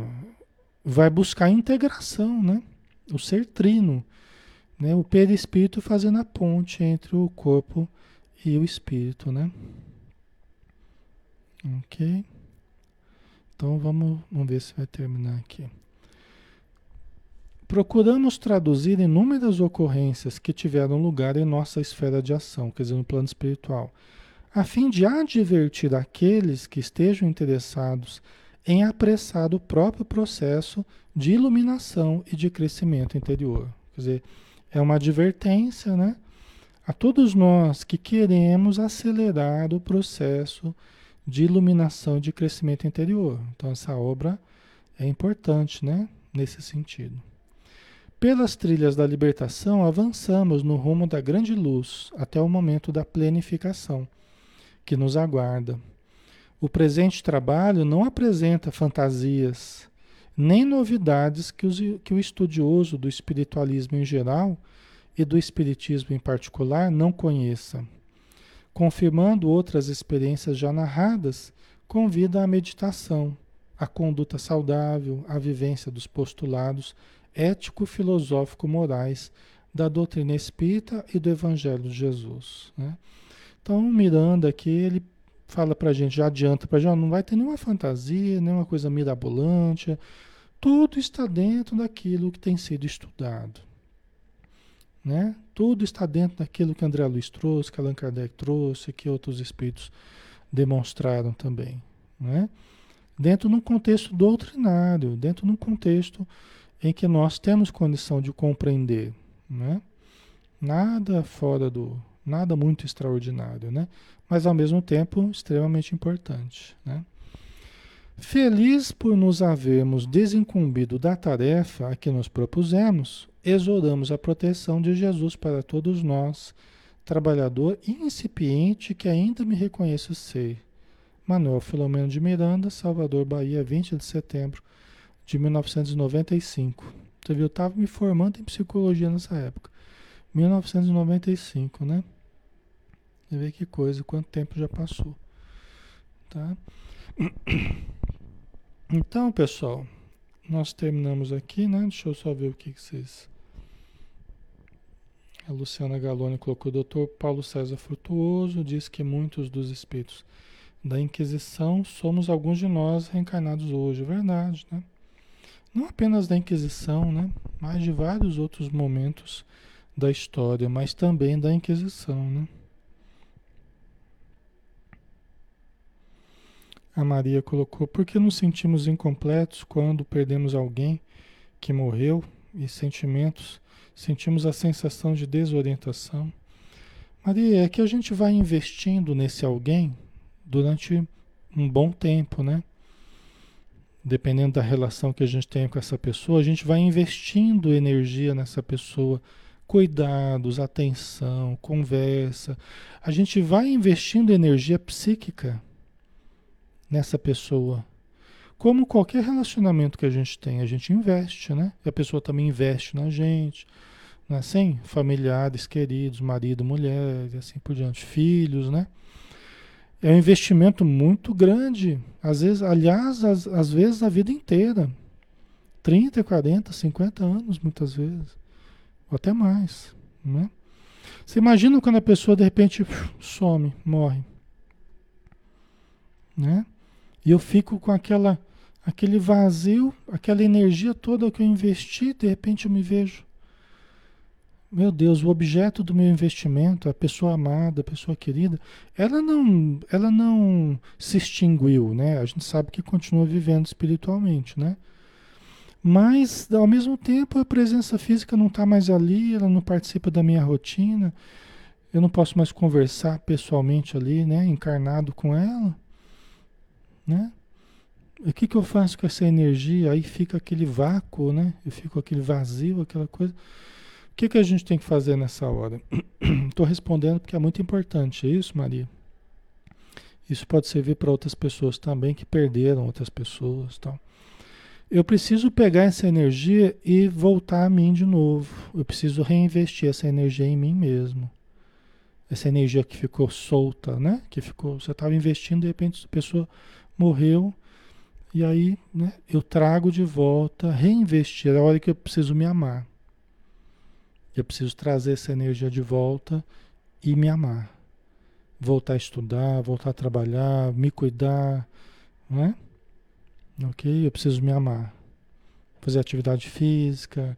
vai buscar integração, né? O ser trino, né? O perispírito fazendo a ponte entre o corpo e o espírito, né? Ok? Então vamos, vamos ver se vai terminar aqui. Procuramos traduzir inúmeras ocorrências que tiveram lugar em nossa esfera de ação, quer dizer, no plano espiritual, a fim de advertir aqueles que estejam interessados em apressar o próprio processo de iluminação e de crescimento interior. Quer dizer, é uma advertência, né? A todos nós que queremos acelerar o processo de iluminação e de crescimento interior. Então essa obra é importante, né, nesse sentido. Pelas trilhas da libertação, avançamos no rumo da grande luz até o momento da plenificação que nos aguarda. O presente trabalho não apresenta fantasias, nem novidades que, os, que o estudioso do espiritualismo em geral e do espiritismo em particular não conheça. Confirmando outras experiências já narradas, convida à meditação, à conduta saudável, à vivência dos postulados ético-filosófico-morais da doutrina espírita e do Evangelho de Jesus. Né? Então, Miranda aqui, ele fala para a gente, já adianta para a gente, não vai ter nenhuma fantasia, nenhuma coisa mirabolante, tudo está dentro daquilo que tem sido estudado. Né? Tudo está dentro daquilo que André Luiz trouxe, que Allan Kardec trouxe, que outros espíritos demonstraram também. Né? Dentro de um contexto doutrinário, dentro de um contexto em que nós temos condição de compreender, né? Nada fora do, nada muito extraordinário, né? Mas ao mesmo tempo extremamente importante, né? Feliz por nos havermos desincumbido da tarefa a que nos propusemos, exoramos a proteção de Jesus para todos nós, trabalhador incipiente que ainda me reconheço ser. Manuel Filomeno de Miranda, Salvador, Bahia, 20 de setembro de 1995. Você viu, eu estava me formando em psicologia nessa época. 1995, né? Você vê que coisa, quanto tempo já passou. Tá? Então, pessoal, nós terminamos aqui, né? Deixa eu só ver o que, que vocês. A Luciana Galoni colocou: doutor Paulo César Frutuoso diz que muitos dos espíritos da Inquisição somos alguns de nós reencarnados hoje. Verdade, né? não apenas da Inquisição, né? mas de vários outros momentos da história, mas também da Inquisição. Né? A Maria colocou: por que nos sentimos incompletos quando perdemos alguém que morreu e sentimentos, sentimos a sensação de desorientação? Maria, é que a gente vai investindo nesse alguém durante um bom tempo, né? dependendo da relação que a gente tem com essa pessoa, a gente vai investindo energia nessa pessoa, cuidados, atenção, conversa. A gente vai investindo energia psíquica nessa pessoa. Como qualquer relacionamento que a gente tem, a gente investe, né? E a pessoa também investe na gente, não é assim? Familiares, queridos, marido, mulher, e assim por diante, filhos, né? É um investimento muito grande. Às vezes, aliás, às, às vezes a vida inteira. 30, 40, 50 anos, muitas vezes. Ou até mais. Né? Você imagina quando a pessoa de repente some, morre. Né? E eu fico com aquela, aquele vazio, aquela energia toda que eu investi, de repente eu me vejo meu Deus, o objeto do meu investimento, a pessoa amada, a pessoa querida, ela não, ela não se extinguiu, né? A gente sabe que continua vivendo espiritualmente, né? Mas, ao mesmo tempo, a presença física não está mais ali, ela não participa da minha rotina, eu não posso mais conversar pessoalmente ali, né? Encarnado com ela, né? O que, que eu faço com essa energia? Aí fica aquele vácuo, né? Eu fico aquele vazio, aquela coisa. O que, que a gente tem que fazer nessa hora? Estou respondendo porque é muito importante. Isso, Maria? Isso pode servir para outras pessoas também que perderam outras pessoas. Tal. Eu preciso pegar essa energia e voltar a mim de novo. Eu preciso reinvestir essa energia em mim mesmo. Essa energia que ficou solta, né? Que ficou, você estava investindo, de repente a pessoa morreu. E aí, né, eu trago de volta, reinvestir. É a hora que eu preciso me amar. Eu preciso trazer essa energia de volta e me amar. Voltar a estudar, voltar a trabalhar, me cuidar, não é? Ok? Eu preciso me amar. Fazer atividade física,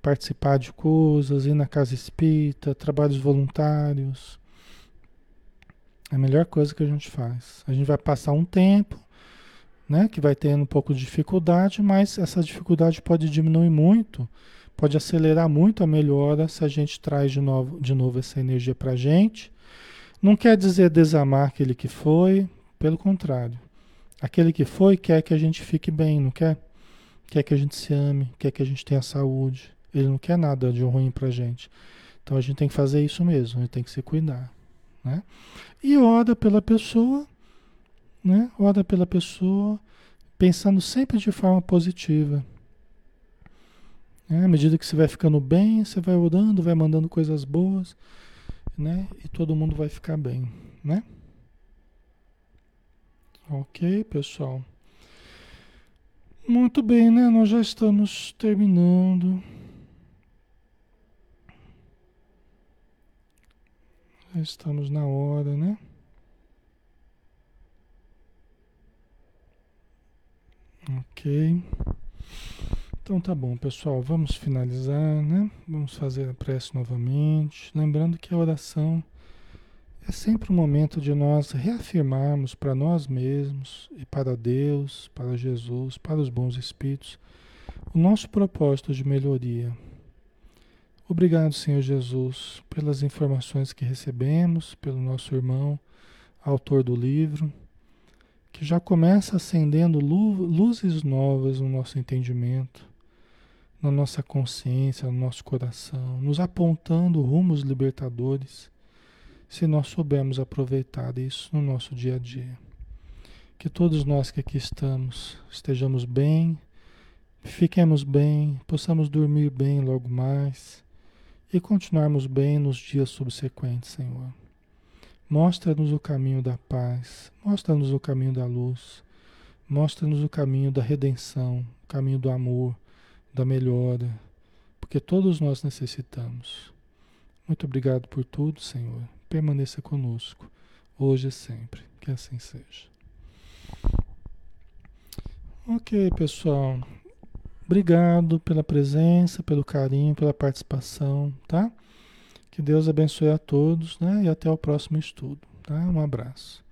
participar de coisas, ir na casa espírita, trabalhos voluntários. É a melhor coisa que a gente faz. A gente vai passar um tempo, né, que vai tendo um pouco de dificuldade, mas essa dificuldade pode diminuir muito pode acelerar muito a melhora se a gente traz de novo, de novo essa energia para a gente. Não quer dizer desamar aquele que foi, Pelo contrário. Aquele que foi quer que a gente fique bem, não quer? Quer que a gente se ame, quer que a gente tenha saúde. Ele não quer nada de ruim pra gente. Então a gente tem que fazer isso mesmo, a gente tem que se cuidar. Né? E ora pela pessoa, né? Ora pela pessoa, pensando sempre de forma positiva. Né? À medida que você vai ficando bem, você vai orando, vai mandando coisas boas, né? E todo mundo vai ficar bem, né? Ok, pessoal. Muito bem, né? Nós já estamos terminando. Já estamos na hora, né? Ok. Então tá bom, pessoal. Vamos finalizar, né? Vamos fazer a prece novamente. Lembrando que a oração é sempre um momento de nós reafirmarmos para nós mesmos e para Deus, para Jesus, para os bons espíritos, o nosso propósito de melhoria. Obrigado, Senhor Jesus, pelas informações que recebemos, pelo nosso irmão, autor do livro, que já começa acendendo luzes novas no nosso entendimento, na nossa consciência, no nosso coração, nos apontando rumos libertadores se nós soubermos aproveitar isso no nosso dia a dia. Que todos nós que aqui estamos estejamos bem, fiquemos bem, possamos dormir bem logo mais e continuarmos bem nos dias subsequentes, Senhor. Mostra-nos o caminho da paz, mostra-nos o caminho da luz, mostra-nos o caminho da redenção, o caminho do amor, da melhora, porque todos nós necessitamos. Muito obrigado por tudo, Senhor permaneça conosco, hoje e sempre. Que assim seja. Ok, pessoal. Obrigado pela presença, pelo carinho, pela participação, tá? Que Deus abençoe a todos, né? E até o próximo estudo, tá? Um abraço.